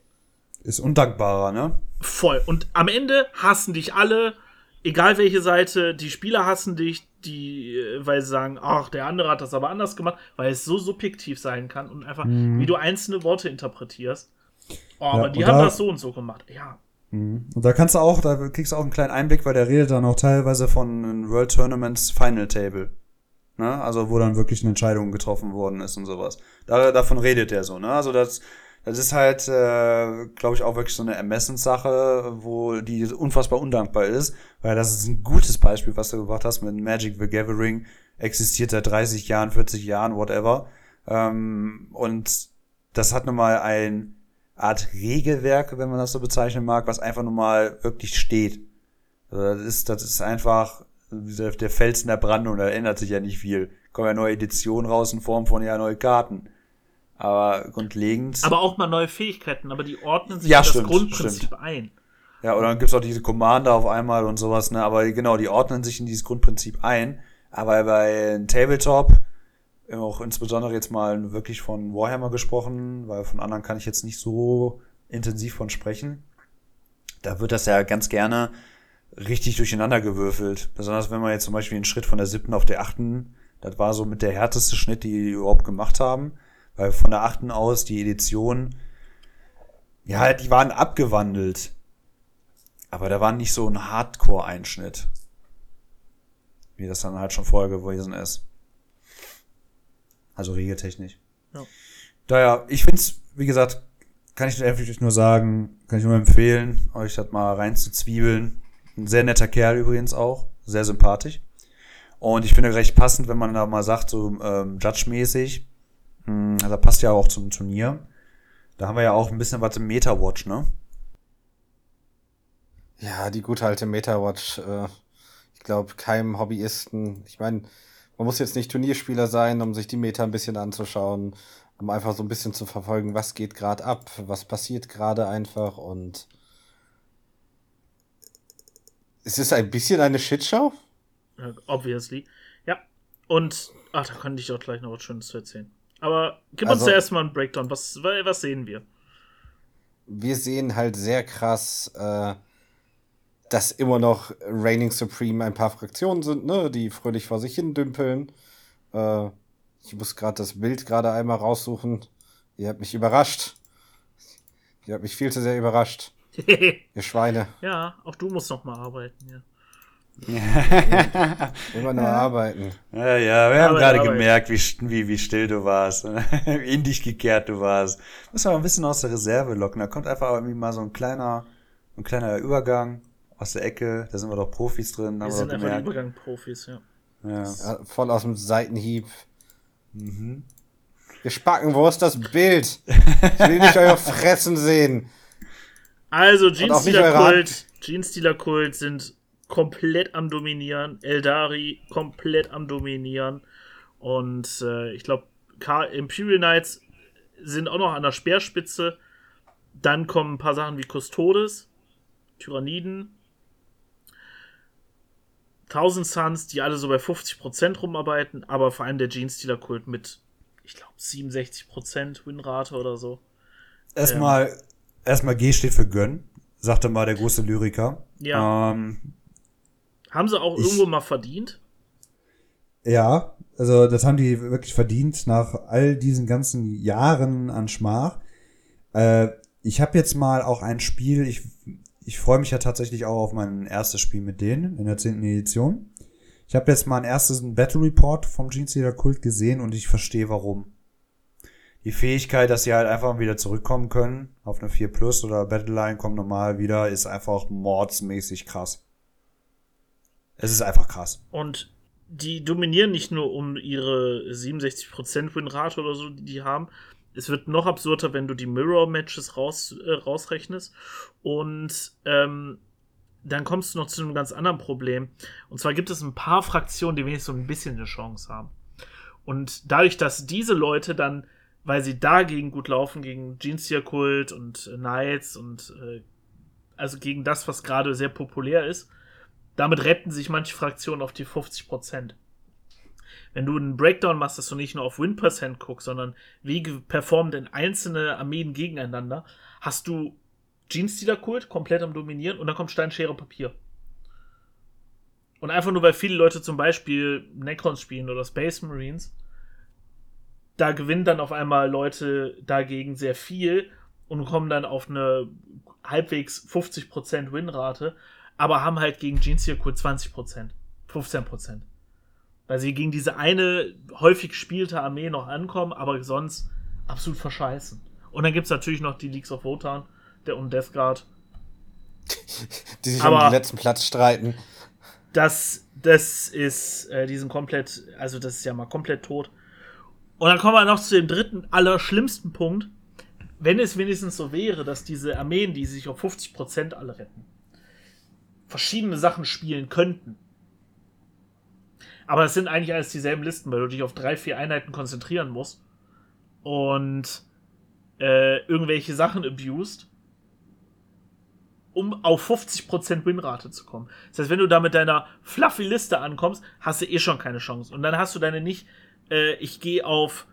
Ist undankbarer, ne? Voll. Und am Ende hassen dich alle egal welche Seite, die Spieler hassen dich, die, äh, weil sie sagen, ach, der andere hat das aber anders gemacht, weil es so subjektiv sein kann und einfach, mhm. wie du einzelne Worte interpretierst. Oh, ja, aber die haben da, das so und so gemacht. Ja. Mhm. Und da kannst du auch, da kriegst du auch einen kleinen Einblick, weil der redet dann auch teilweise von World Tournaments Final Table. Ne? Also, wo dann wirklich eine Entscheidung getroffen worden ist und sowas. Da, davon redet er so, ne? Also, das, das ist halt, äh, glaube ich, auch wirklich so eine Ermessenssache, wo die unfassbar undankbar ist, weil das ist ein gutes Beispiel, was du gebracht hast mit Magic the Gathering, existiert seit 30 Jahren, 40 Jahren, whatever. Ähm, und das hat nun mal ein Art Regelwerk, wenn man das so bezeichnen mag, was einfach nun mal wirklich steht. Also das ist, das ist einfach der Felsen der Brandung, da ändert sich ja nicht viel. Kommen ja neue Editionen raus in Form von ja neue Karten. Aber grundlegend. Aber auch mal neue Fähigkeiten, aber die ordnen sich ja, stimmt, das Grundprinzip stimmt. ein. Ja, oder dann gibt's auch diese Commander auf einmal und sowas, ne? Aber genau, die ordnen sich in dieses Grundprinzip ein. Aber bei Tabletop, auch insbesondere jetzt mal wirklich von Warhammer gesprochen, weil von anderen kann ich jetzt nicht so intensiv von sprechen. Da wird das ja ganz gerne richtig durcheinander gewürfelt. Besonders wenn man jetzt zum Beispiel einen Schritt von der siebten auf der achten, das war so mit der härteste Schnitt, die die überhaupt gemacht haben. Weil von der achten aus die Edition, ja, die waren abgewandelt. Aber da war nicht so ein Hardcore-Einschnitt. Wie das dann halt schon vorher gewesen ist. Also regeltechnisch. Ja. Daher, ich find's, wie gesagt, kann ich einfach nur sagen, kann ich nur empfehlen, euch das mal rein zu zwiebeln. Ein sehr netter Kerl übrigens auch, sehr sympathisch. Und ich finde recht passend, wenn man da mal sagt, so ähm, Judge-mäßig, hm, also passt ja auch zum Turnier. Da haben wir ja auch ein bisschen was im Meta-Watch, ne? Ja, die gute alte Meta-Watch. Äh, ich glaube, keinem Hobbyisten. Ich meine, man muss jetzt nicht Turnierspieler sein, um sich die Meta ein bisschen anzuschauen, um einfach so ein bisschen zu verfolgen, was geht gerade ab, was passiert gerade einfach und es ist ein bisschen eine Shitshow. Obviously. Ja. Und, ach, da könnte ich auch gleich noch was Schönes zu erzählen. Aber gib uns also, zuerst mal einen Breakdown. Was, was sehen wir? Wir sehen halt sehr krass, äh, dass immer noch Reigning Supreme ein paar Fraktionen sind, ne, die fröhlich vor sich hin dümpeln. Äh, ich muss gerade das Bild gerade einmal raussuchen. Ihr habt mich überrascht. Ihr habt mich viel zu sehr überrascht. Ihr Schweine. ja, auch du musst noch mal arbeiten. Ja. Immer nur arbeiten. Ja, ja, wir haben gerade gemerkt, wie, wie, wie still du warst, wie in dich gekehrt du warst. Muss man ein bisschen aus der Reserve locken. Da kommt einfach irgendwie mal so ein kleiner, ein kleiner Übergang aus der Ecke. Da sind wir doch Profis drin, Wir haben wir sind doch einfach. Übergang-Profis, ja. Ja. Ja, voll aus dem Seitenhieb. Mhm. Ihr Spacken, wo ist das Bild? Ich will nicht euer Fressen sehen. Also, auch nicht Jeans-Stealer eure Hand. Kult, Jeans-Stealer Kult sind komplett am Dominieren. Eldari komplett am Dominieren. Und äh, ich glaube, Imperial Knights sind auch noch an der Speerspitze. Dann kommen ein paar Sachen wie Custodes, Tyranniden, Thousand Suns, die alle so bei 50% rumarbeiten, aber vor allem der Jeans-Stealer Kult mit, ich glaube, 67% Winrate oder so. Erstmal, erstmal G steht für Gönn, sagte mal der große Lyriker. Ja. Ähm, Haben sie auch Ich- irgendwo mal verdient? Ja, also das haben die wirklich verdient nach all diesen ganzen Jahren an Schmach. Äh, ich habe jetzt mal auch ein Spiel, ich, ich freue mich ja tatsächlich auch auf mein erstes Spiel mit denen in der 10. Edition. Ich habe jetzt mal ein erstes Battle Report vom Jeansealer Kult gesehen und ich verstehe warum. Die Fähigkeit, dass sie halt einfach wieder zurückkommen können auf eine 4 Plus oder Battleline kommt normal wieder, ist einfach mordsmäßig krass. Es ist einfach krass. Und die dominieren nicht nur um ihre 67% Winrate oder so, die die haben. Es wird noch absurder, wenn du die Mirror-Matches raus, äh, rausrechnest. Und ähm, dann kommst du noch zu einem ganz anderen Problem. Und zwar gibt es ein paar Fraktionen, die wenigstens so ein bisschen eine Chance haben. Und dadurch, dass diese Leute dann, weil sie dagegen gut laufen, gegen Jinxia Kult und äh, Knights und äh, also gegen das, was gerade sehr populär ist, damit retten sich manche Fraktionen auf die 50%. Wenn du einen Breakdown machst, dass du nicht nur auf Win-Percent guckst, sondern wie performen denn einzelne Armeen gegeneinander, hast du Jeans-Stealer-Kult komplett am Dominieren und dann kommt Stein, Schere, Papier. Und einfach nur, weil viele Leute zum Beispiel Necrons spielen oder Space Marines, da gewinnen dann auf einmal Leute dagegen sehr viel und kommen dann auf eine halbwegs 50% Winrate, aber haben halt gegen Jeans Kult 20%, 15%. Weil sie gegen diese eine häufig spielte Armee noch ankommen, aber sonst absolut verscheißen. Und dann gibt es natürlich noch die Leagues of Wotan der und Death Guard. Die sich Aber- um den letzten Platz streiten. Das, das ist, äh, die sind komplett, also das ist ja mal komplett tot. Und dann kommen wir noch zu dem dritten, allerschlimmsten Punkt. Wenn es wenigstens so wäre, dass diese Armeen, die sich auf 50% alle retten, verschiedene Sachen spielen könnten. Aber es sind eigentlich alles dieselben Listen, weil du dich auf drei, vier Einheiten konzentrieren musst und äh, irgendwelche Sachen abused, um auf 50% Winrate zu kommen. Das heißt, wenn du da mit deiner fluffy Liste ankommst, hast du eh schon keine Chance. Und dann hast du deine nicht, äh, ich gehe auf,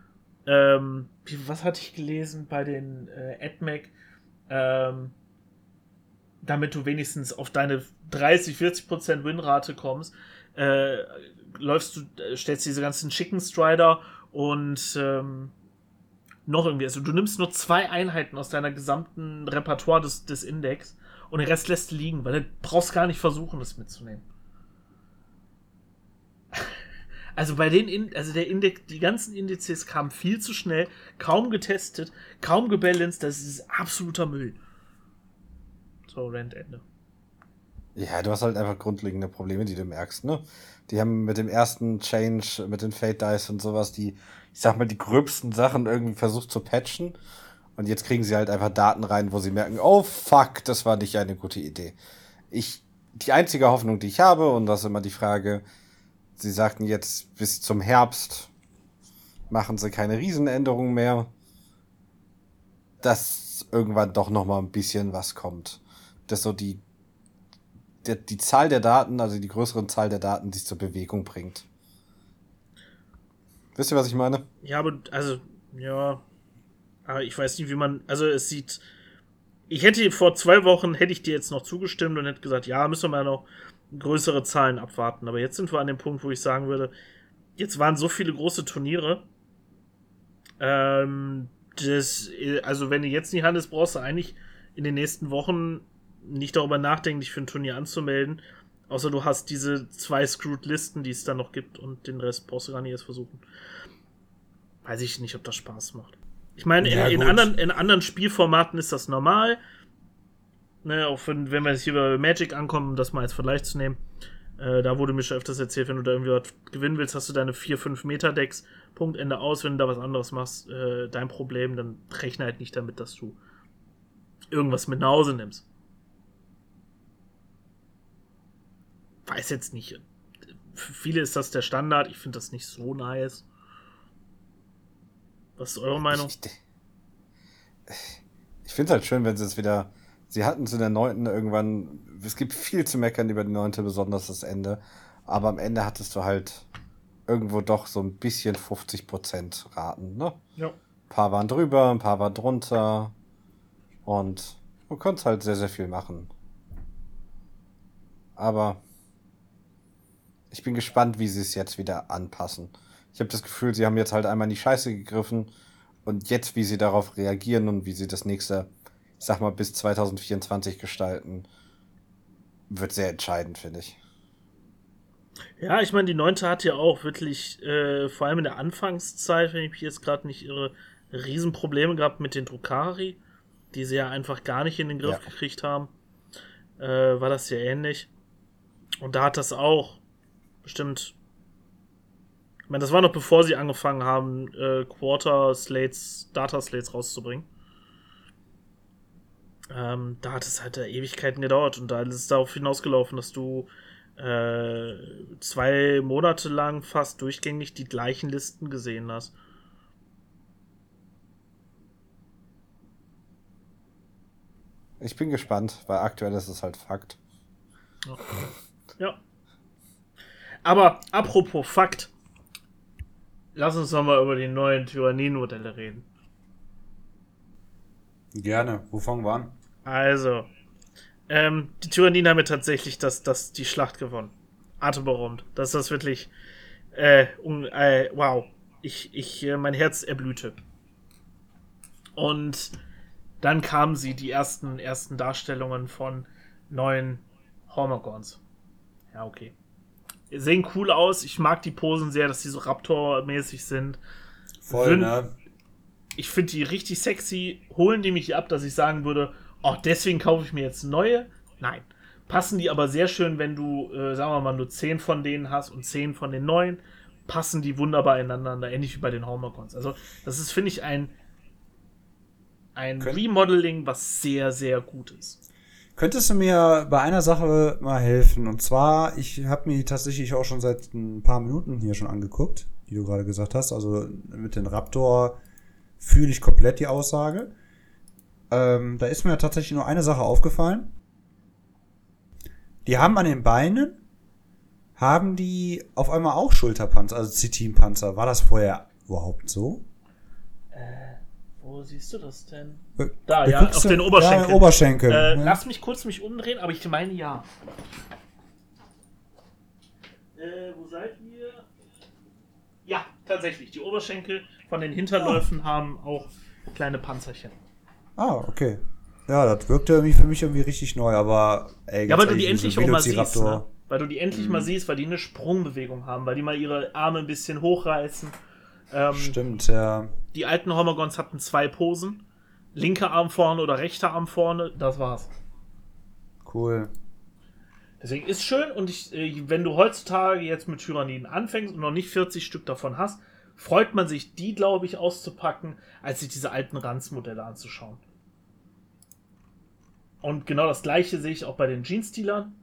ähm, wie, was hatte ich gelesen bei den äh, AdMac, ähm, damit du wenigstens auf deine 30, 40% Winrate kommst, äh, läufst du, äh, stellst diese ganzen Chicken Strider und ähm, noch irgendwie. Also du nimmst nur zwei Einheiten aus deiner gesamten Repertoire des, des Index und den Rest lässt du liegen, weil du brauchst gar nicht versuchen, das mitzunehmen. Also bei den, In also der Index, die ganzen Indizes kamen viel zu schnell, kaum getestet, kaum gebalanced, das ist absoluter Müll. So, Randende. Ja, du hast halt einfach grundlegende Probleme, die du merkst, ne? Die haben mit dem ersten Change, mit den Fate Dice und sowas, die, ich sag mal, die gröbsten Sachen irgendwie versucht zu patchen. Und jetzt kriegen sie halt einfach Daten rein, wo sie merken, oh fuck, das war nicht eine gute Idee. Ich, die einzige Hoffnung, die ich habe, und das ist immer die Frage, sie sagten jetzt bis zum Herbst machen sie keine Riesenänderungen mehr, dass irgendwann doch noch mal ein bisschen was kommt. Dass so die der, die Zahl der Daten, also die größere Zahl der Daten, die es zur Bewegung bringt. Wisst ihr, was ich meine? Ja, aber, also, ja. Aber ich weiß nicht, wie man. Also, es sieht. Ich hätte vor zwei Wochen, hätte ich dir jetzt noch zugestimmt und hätte gesagt, ja, müssen wir mal noch größere Zahlen abwarten. Aber jetzt sind wir an dem Punkt, wo ich sagen würde, jetzt waren so viele große Turniere. Ähm, das, also, wenn du jetzt nicht handelst, brauchst du eigentlich in den nächsten Wochen nicht darüber nachdenken, dich für ein Turnier anzumelden. Außer du hast diese zwei Screwed-Listen, die es dann noch gibt und den Rest brauchst du gar nicht erst versuchen. Weiß ich nicht, ob das Spaß macht. Ich meine, Ja, in, in, anderen, in anderen Spielformaten ist das normal. Ne, auch wenn, wenn wir jetzt hier bei Magic ankommen, um das mal als Vergleich zu nehmen. Äh, da wurde mir schon öfters erzählt, wenn du da irgendwie was gewinnen willst, hast du deine 4-5 Meter Decks, Punkt, Ende aus. Wenn du da was anderes machst, äh, dein Problem, dann rechne halt nicht damit, dass du irgendwas mit nach Hause nimmst. Weiß jetzt nicht. Für viele ist das der Standard. Ich finde das nicht so nice. Was ist eure Meinung? Ich, ich finde es halt schön, wenn sie es wieder. Sie hatten es in der neunten irgendwann. Es gibt viel zu meckern über die neunte, besonders das Ende. Aber am Ende hattest du halt irgendwo doch so ein bisschen 50% Raten, ne? Ja. Ein paar waren drüber, ein paar waren drunter. Und du konntest halt sehr, sehr viel machen. Aber ich bin gespannt, wie sie es jetzt wieder anpassen. Ich habe das Gefühl, sie haben jetzt halt einmal in die Scheiße gegriffen und jetzt, wie sie darauf reagieren und wie sie das nächste, ich sag mal, bis 2024 gestalten, wird sehr entscheidend, finde ich. Ja, ich meine, die neunte hat ja auch wirklich, äh, vor allem in der Anfangszeit, wenn ich mich jetzt gerade nicht irre, Riesenprobleme gehabt mit den Drukari, die sie ja einfach gar nicht in den Griff Ja. gekriegt haben. Äh, war das ja ähnlich. Und da hat das auch bestimmt. Ich meine, das war noch bevor sie angefangen haben, äh, Quarter Slates, Data Slates rauszubringen. Ähm, da hat es halt Ewigkeiten gedauert und da ist es darauf hinausgelaufen, dass du äh, zwei Monate lang fast durchgängig die gleichen Listen gesehen hast. Ich bin gespannt, weil aktuell ist es halt Fakt. Ja. ja. Aber apropos Fakt, lass uns noch mal über die neuen Tyrannien-Modelle reden. Gerne. Wo fangen wir an? Also, ähm, die Tyrannien haben ja tatsächlich das, das, die Schlacht gewonnen. Atemberaubend. Das ist das wirklich, äh, un, äh, wow. Ich, ich, äh, mein Herz erblühte. Und dann kamen sie, die ersten, ersten Darstellungen von neuen Hormagons. Ja, okay. Sehen cool aus. Ich mag die Posen sehr, dass die so Raptor-mäßig sind. Voll, Wün- ne? ich finde die richtig sexy. Holen die mich ab, dass ich sagen würde, oh, deswegen kaufe ich mir jetzt neue? Nein. Passen die aber sehr schön, wenn du, äh, sagen wir mal, nur 10 von denen hast und 10 von den neuen, passen die wunderbar ineinander, ähnlich wie bei den Hormacons. Also, das ist, finde ich, ein, ein Remodeling, was sehr, sehr gut ist. Könntest du mir bei einer Sache mal helfen? Und zwar, ich habe mir tatsächlich auch schon seit ein paar Minuten hier schon angeguckt, die du gerade gesagt hast. Also mit den Raptor fühle ich komplett die Aussage. Ähm, da ist mir tatsächlich nur eine Sache aufgefallen. Die haben an den Beinen, haben die auf einmal auch Schulterpanzer, also Zitinpanzer. War das vorher überhaupt so? Wo siehst du das denn? Äh, Da, du ja, auf ja- den Oberschenkeln. Ja, Oberschenkel. Äh, ne? Lass mich kurz mich umdrehen, aber ich meine ja. Äh, wo seid ihr? Ja, tatsächlich. Die Oberschenkel von den Hinterläufen haben auch kleine Panzerchen. Ah, okay. Ja, das wirkte irgendwie für mich irgendwie richtig neu, aber ey, Ja, weil du die endlich auch mal siehst. Ne? Weil du die endlich mal siehst, weil die eine Sprungbewegung haben, weil die mal ihre Arme ein bisschen hochreißen. Ähm, Stimmt, ja. die alten Homagons hatten zwei Posen. Linker Arm vorne oder rechter Arm vorne, das war's. Cool. Deswegen ist schön und ich, äh, wenn du heutzutage jetzt mit Tyranniden anfängst und noch nicht 40 Stück davon hast, freut man sich, die, glaube ich, auszupacken, als sich diese alten Ranz-Modelle anzuschauen. Und genau das gleiche sehe ich auch bei den Jeans-Dealern.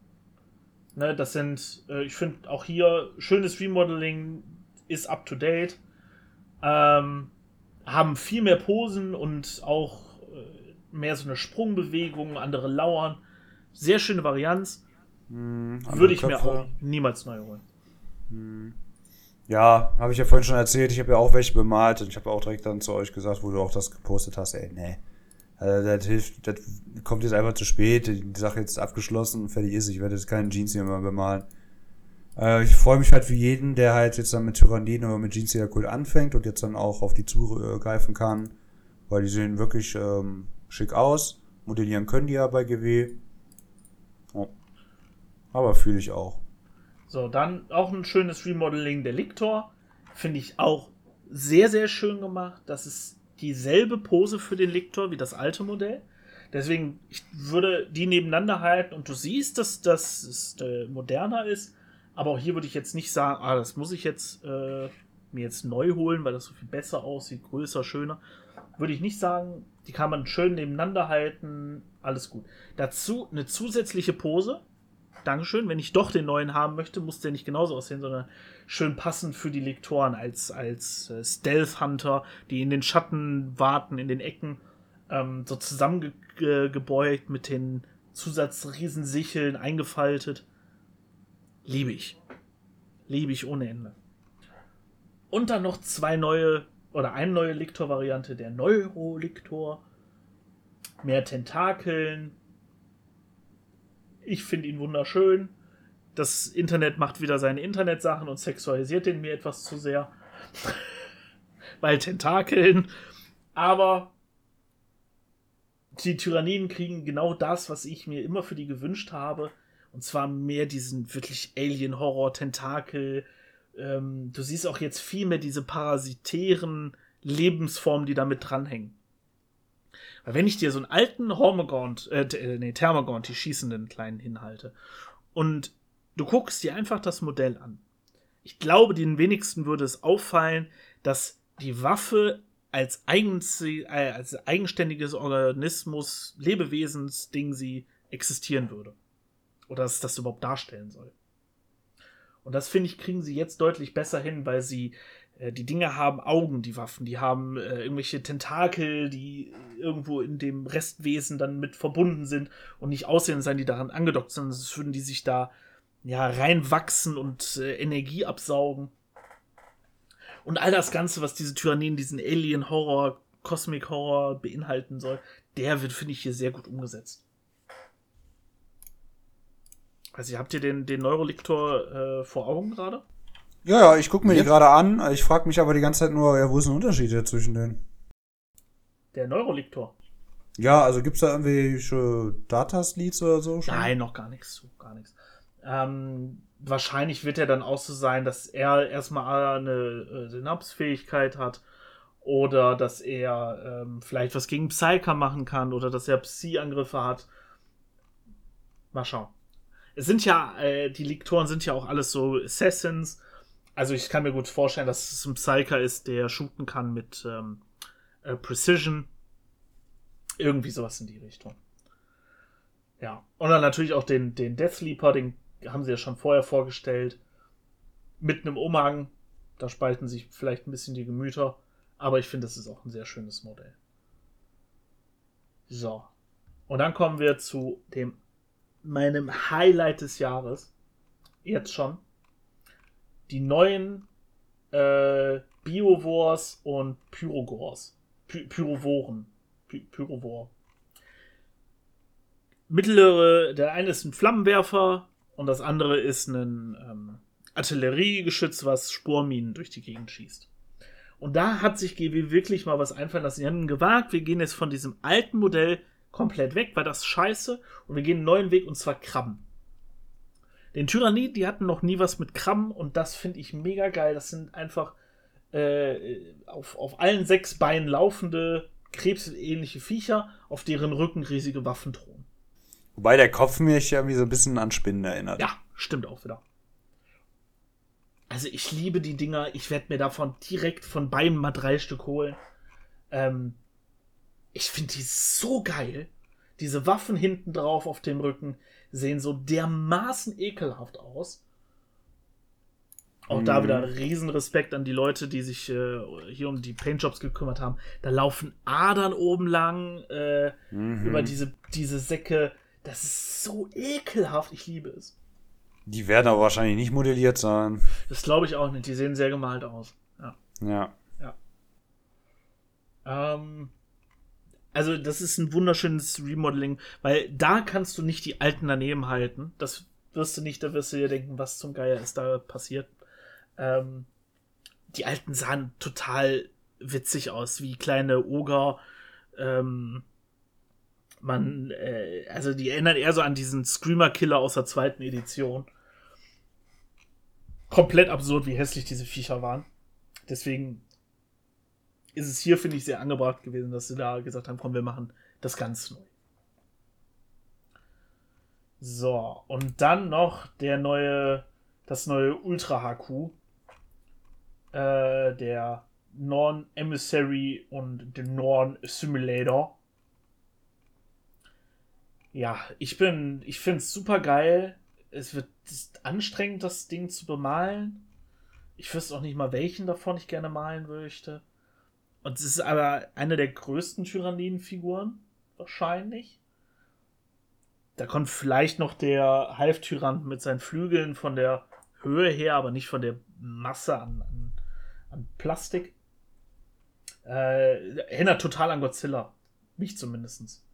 Ne, das sind, äh, ich finde auch hier schönes Remodeling, ist up to date. Ähm, haben viel mehr Posen und auch äh, mehr so eine Sprungbewegung, andere lauern. Sehr schöne Varianz. Würde ich mir auch niemals neu holen. Ja, habe ich ja vorhin schon erzählt, ich habe ja auch welche bemalt und ich habe auch direkt dann zu euch gesagt, wo du auch das gepostet hast, ey, nee. Also das hilft, das kommt jetzt einfach zu spät, die Sache jetzt abgeschlossen und fertig ist, ich werde jetzt keinen Jeans hier mehr bemalen. Äh, ich freue mich halt für jeden, der halt jetzt dann mit Tyranniden oder mit Jeans cool anfängt und jetzt dann auch auf die zugreifen kann, weil die sehen wirklich ähm, schick aus, modellieren können die ja bei GW. Oh. Aber fühle ich auch. So, dann auch ein schönes Remodeling der Lictor. Finde ich auch sehr, sehr schön gemacht. Das ist dieselbe Pose für den Lictor wie das alte Modell. Deswegen, ich würde die nebeneinander halten und du siehst, dass das äh, moderner ist. Aber auch hier würde ich jetzt nicht sagen, ah, das muss ich jetzt äh, mir jetzt neu holen, weil das so viel besser aussieht, größer, schöner. Würde ich nicht sagen, die kann man schön nebeneinander halten, alles gut. Dazu eine zusätzliche Pose. Dankeschön. Wenn ich doch den neuen haben möchte, muss der nicht genauso aussehen, sondern schön passend für die Lektoren als, als äh, Stealth-Hunter, die in den Schatten warten, in den Ecken, ähm, so zusammengebeugt mit den Zusatzriesensicheln eingefaltet. Liebe ich. Liebe ich ohne Ende. Und dann noch zwei neue oder eine neue Liktor-Variante, der Neuroliktor. Mehr Tentakeln. Ich finde ihn wunderschön. Das Internet macht wieder seine Internetsachen und sexualisiert den mir etwas zu sehr. Weil Tentakeln. Aber die Tyranniden kriegen genau das, was ich mir immer für die gewünscht habe. Und zwar mehr diesen wirklich Alien-Horror-Tentakel, ähm, du siehst auch jetzt viel mehr diese parasitären Lebensformen, die damit dranhängen. Weil wenn ich dir so einen alten Hormagaunt, äh, äh, nee, Thermagaunt, die schießenden kleinen hinhalte, und du guckst dir einfach das Modell an. Ich glaube, den wenigsten würde es auffallen, dass die Waffe als, eigens, äh, als eigenständiges Organismus, Lebewesensding sie existieren würde. Oder dass das überhaupt darstellen soll. Und das finde ich, kriegen sie jetzt deutlich besser hin, weil sie äh, die Dinge haben Augen, die Waffen, die haben äh, irgendwelche Tentakel, die irgendwo in dem Restwesen dann mit verbunden sind und nicht aussehen sein, die daran angedockt sind, sonst würden die sich da ja reinwachsen und äh, Energie absaugen. Und all das Ganze, was diese Tyrannien, diesen Alien-Horror, Cosmic-Horror beinhalten soll, der wird, finde ich, hier sehr gut umgesetzt. Also, habt ihr den, den Neuroliktor äh, vor Augen gerade? Ja, ja, ich gucke mir Jetzt? die gerade an. Ich frage mich aber die ganze Zeit nur, ja, wo ist ein Unterschied hier zwischen denen? Der Neuroliktor. Ja, also gibt es da irgendwelche Datasleads oder so? Schon? Nein, noch gar nichts gar nichts. Ähm, wahrscheinlich wird er dann auch so sein, dass er erstmal eine äh, Synapsfähigkeit hat oder dass er ähm, vielleicht was gegen Psyker machen kann oder dass er Psi-Angriffe hat. Mal schauen es sind ja, äh, die Lektoren sind ja auch alles so Assassins. Also ich kann mir gut vorstellen, dass es ein Psyker ist, der shooten kann mit ähm, äh, Precision. Irgendwie sowas in die Richtung. Ja. Und dann natürlich auch den, den Death Sleeper, den haben sie ja schon vorher vorgestellt. Mit einem Umhang. Da spalten sich vielleicht ein bisschen die Gemüter. Aber ich finde, das ist auch ein sehr schönes Modell. So. Und dann kommen wir zu dem meinem Highlight des Jahres. Jetzt schon. Die neuen äh, Biowars und Pyrogors. Py Pyrovoren. Py Pyrovor. Mittlere, der eine ist ein Flammenwerfer und das andere ist ein ähm, Artilleriegeschütz, was Sporminen durch die Gegend schießt. Und da hat sich GW wirklich mal was einfallen lassen. Sie haben gewagt, wir gehen jetzt von diesem alten Modell komplett weg, weil das scheiße und wir gehen einen neuen Weg und zwar Krabben. Den Tyrannid, die hatten noch nie was mit Krabben und das finde ich mega geil. Das sind einfach äh, auf, auf allen sechs Beinen laufende, krebsähnliche Viecher, auf deren Rücken riesige Waffen drohen. Wobei der Kopf mich ja wie so ein bisschen an Spinnen erinnert. Ja, stimmt auch wieder. Also ich liebe die Dinger. Ich werde mir davon direkt von beiden mal drei Stück holen. Ähm, ich finde die so geil. Diese Waffen hinten drauf auf dem Rücken sehen so dermaßen ekelhaft aus. Auch mhm. da wieder ein Riesenrespekt an die Leute, die sich äh, hier um die Paintjobs gekümmert haben. Da laufen Adern oben lang äh, mhm. über diese, diese Säcke. Das ist so ekelhaft. Ich liebe es. Die werden aber wahrscheinlich nicht modelliert sein. Das glaube ich auch nicht. Die sehen sehr gemalt aus. Ja. Ja. ja. Ähm, also das ist ein wunderschönes Remodeling, weil da kannst du nicht die alten daneben halten. Das wirst du nicht, da wirst du dir denken, was zum Geier ist da passiert. Ähm, die alten sahen total witzig aus, wie kleine Oger, ähm, man, äh, also die erinnern eher so an diesen Screamer-Killer aus der zweiten Edition. Komplett absurd, wie hässlich diese Viecher waren. Deswegen ist es hier, finde ich, sehr angebracht gewesen, dass sie da gesagt haben, komm, wir machen das ganz neu. So, und dann noch der neue, das neue Ultra HQ. Äh, der Non Emissary und den Non Simulator. Ja, ich bin, ich finde es super geil. Es wird anstrengend, das Ding zu bemalen. Ich wüsste auch nicht mal, welchen davon ich gerne malen möchte. Und es ist aber eine der größten Tyranniden-Figuren, wahrscheinlich. Da kommt vielleicht noch der Halftyrant mit seinen Flügeln von der Höhe her, aber nicht von der Masse an, an, an Plastik. Äh, erinnert total an Godzilla. Mich zumindest.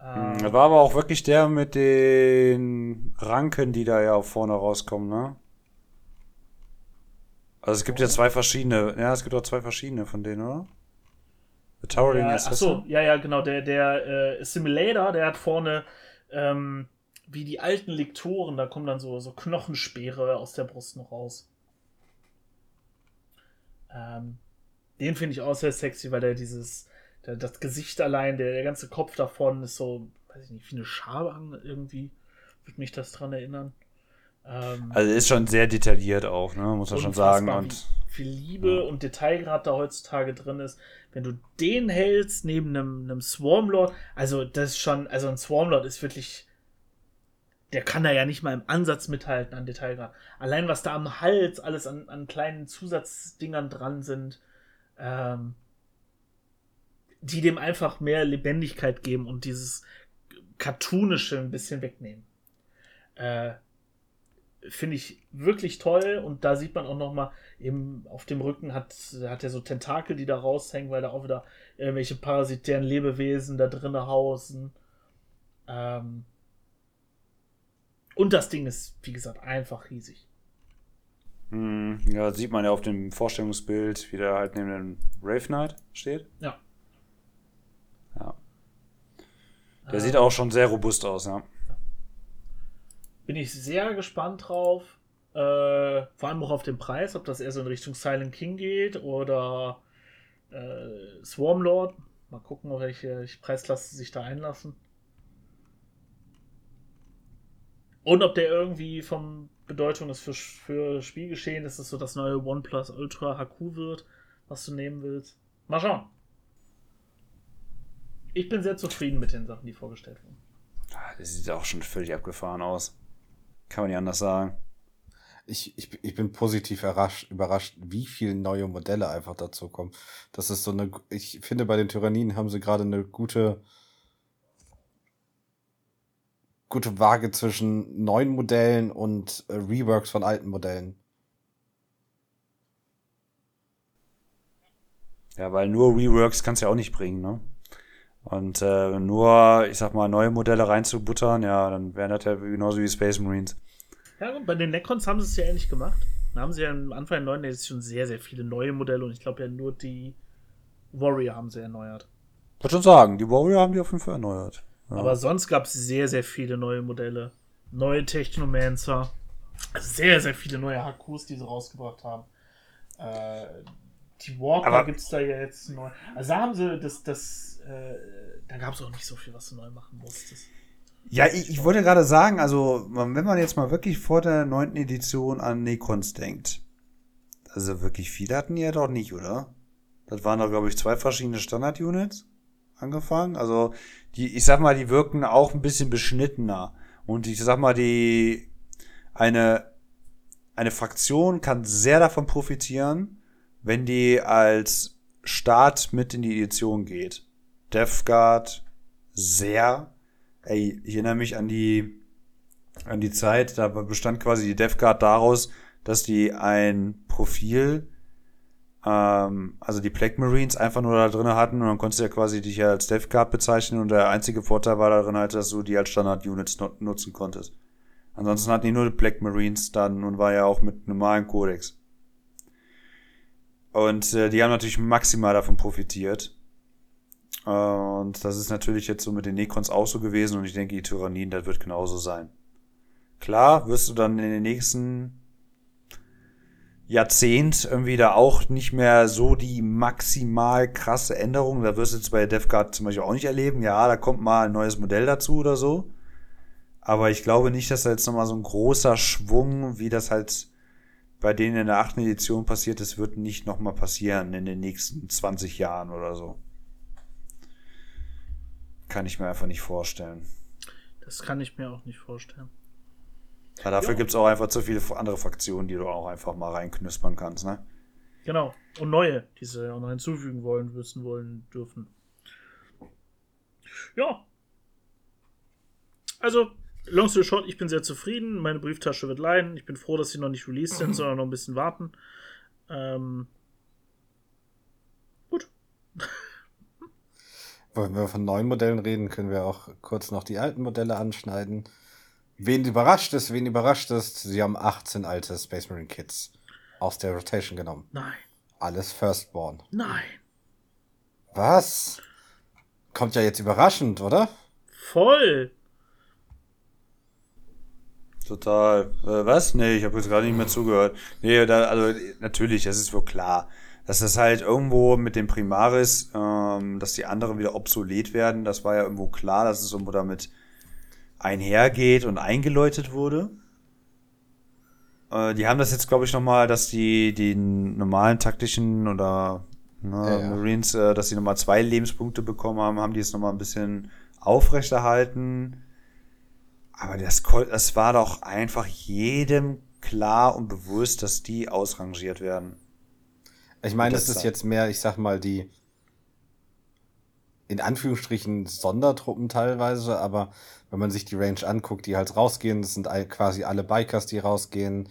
Ähm, das war aber auch wirklich der mit den Ranken, die da ja auch vorne rauskommen, ne? Also es gibt ja zwei verschiedene, ja, es gibt auch zwei verschiedene von denen, oder? The Towering ja, Assassin. Ach so, ja, ja, genau. Der, der äh, Simulator, der hat vorne ähm, wie die alten Lektoren, da kommen dann so, so Knochenspeere aus der Brust noch raus. Ähm, den finde ich auch sehr sexy, weil der dieses, der, das Gesicht allein, der, der ganze Kopf davon ist so, weiß ich nicht, wie eine Schabe irgendwie, würde mich das dran erinnern. Ähm, also ist schon sehr detailliert auch, ne? muss man schon sagen. Und viel Liebe ja. und Detailgrad da heutzutage drin ist. Wenn du den hältst neben einem, einem Swarmlord, also das ist schon, also ein Swarmlord ist wirklich, der kann da ja nicht mal im Ansatz mithalten an Detailgrad. Allein was da am Hals alles an, an kleinen Zusatzdingern dran sind, ähm, die dem einfach mehr Lebendigkeit geben und dieses Cartoonische ein bisschen wegnehmen. Äh, finde ich wirklich toll und da sieht man auch noch mal eben auf dem Rücken hat hat er so Tentakel, die da raushängen, weil da auch wieder irgendwelche parasitären Lebewesen da drinnen hausen. Ähm und das Ding ist, wie gesagt, einfach riesig. Hm, ja, sieht man ja auf dem Vorstellungsbild, wie der halt neben dem Rave Knight steht. Ja. Ja. Der ähm, sieht auch schon sehr robust aus, ja bin ich sehr gespannt drauf. Äh, vor allem auch auf den Preis, ob das eher so in Richtung Silent King geht oder äh, Swarmlord. Mal gucken, welche, Preisklasse sich da einlassen. Und ob der irgendwie von Bedeutung ist für, für Spielgeschehen, dass es so das neue OnePlus Ultra HQ wird, was du nehmen willst. Mal schauen. Ich bin sehr zufrieden mit den Sachen, die vorgestellt wurden. Ah, das sieht auch schon völlig abgefahren aus. Kann man nicht anders sagen. Ich, ich, ich bin positiv überrascht, überrascht, wie viele neue Modelle einfach dazu kommen. Das ist so eine, ich finde, bei den Tyrannien haben sie gerade eine gute, gute Waage zwischen neuen Modellen und äh, Reworks von alten Modellen. Ja, weil nur Reworks kannst du ja auch nicht bringen, ne? Und äh, nur, ich sag mal, neue Modelle reinzubuttern, ja, dann wären das ja genauso wie Space Marines. Ja, und bei den Necrons haben sie es ja ähnlich gemacht. Da haben sie ja am Anfang der 9. Edition sehr, sehr viele neue Modelle und ich glaube ja nur die Warrior haben sie erneuert. Ich würde schon sagen, die Warrior haben die auf jeden Fall erneuert. Ja. Aber sonst gab es sehr, sehr viele neue Modelle. Neue Technomancer. Sehr, sehr viele neue HQs, die sie rausgebracht haben. Äh, die Walker gibt es da ja jetzt neu. Also da haben sie das, das, äh, da gab es auch nicht so viel, was du neu machen musstest. Ja, ich, ich wollte gerade sagen, also wenn man jetzt mal wirklich vor der neunten Edition an Necrons denkt, also wirklich viele hatten die ja doch nicht, oder? Das waren doch, glaube ich, zwei verschiedene Standard-Units angefangen. Also die, ich sag mal, die wirken auch ein bisschen beschnittener. Und ich sag mal, die eine eine Fraktion kann sehr davon profitieren, wenn die als Start mit in die Edition geht. Death Guard sehr. Ey, ich erinnere mich an die, an die Zeit, da bestand quasi die Death Guard daraus, dass die ein Profil, ähm, also die Plague Marines einfach nur da drin hatten und dann konntest du ja quasi dich als Death Guard bezeichnen und der einzige Vorteil war darin halt, dass du die als Standard-Units nutzen konntest. Ansonsten hatten die nur die Black Marines dann und war ja auch mit normalen Codex. Und äh, die haben natürlich maximal davon profitiert. Und das ist natürlich jetzt so mit den Necrons auch so gewesen und ich denke, die Tyranniden, das wird genauso sein. Klar, wirst du dann in den nächsten Jahrzehnt irgendwie da auch nicht mehr so die maximal krasse Änderung. Da wirst du jetzt bei Death Guard zum Beispiel auch nicht erleben. Ja, da kommt mal ein neues Modell dazu oder so. Aber ich glaube nicht, dass da jetzt nochmal so ein großer Schwung, wie das halt bei denen in der achten Edition passiert ist, wird nicht nochmal passieren in den nächsten 20 Jahren oder so. Kann ich mir einfach nicht vorstellen. Das kann ich mir auch nicht vorstellen. Ja, dafür gibt es auch einfach zu viele andere Fraktionen, die du auch einfach mal reinknüspern kannst, ne? Genau. Und neue, die sie auch noch hinzufügen wollen, wissen wollen, dürfen. Ja. Also, long story short, ich bin sehr zufrieden. Meine Brieftasche wird leiden. Ich bin froh, dass sie noch nicht released sind, sondern noch ein bisschen warten. Ähm, gut. Wenn wir von neuen Modellen reden, können wir auch kurz noch die alten Modelle anschneiden. Wen überrascht ist, wen überrascht ist, sie haben 18 alte Space Marine Kits aus der Rotation genommen. Nein. Alles Firstborn. Nein. Was? Kommt ja jetzt überraschend, oder? Voll. Total. Äh, was? Nee, ich habe jetzt gerade nicht mehr zugehört. Nee, da, also natürlich, das ist wohl klar. Dass das halt irgendwo mit dem Primaris, ähm, dass die anderen wieder obsolet werden, das war ja irgendwo klar, dass es irgendwo damit einhergeht und eingeläutet wurde. Äh, die haben das jetzt, glaube ich, nochmal, dass die die normalen taktischen oder ne, Ja, ja. Marines, äh, dass sie nochmal zwei Lebenspunkte bekommen haben, haben die es nochmal ein bisschen aufrechterhalten. Aber das, das war doch einfach jedem klar und bewusst, dass die ausrangiert werden. Ich meine, Das es ist jetzt mehr, ich sag mal, die in Anführungsstrichen Sondertruppen teilweise, aber wenn man sich die Range anguckt, die halt rausgehen, das sind quasi alle Bikers, die rausgehen,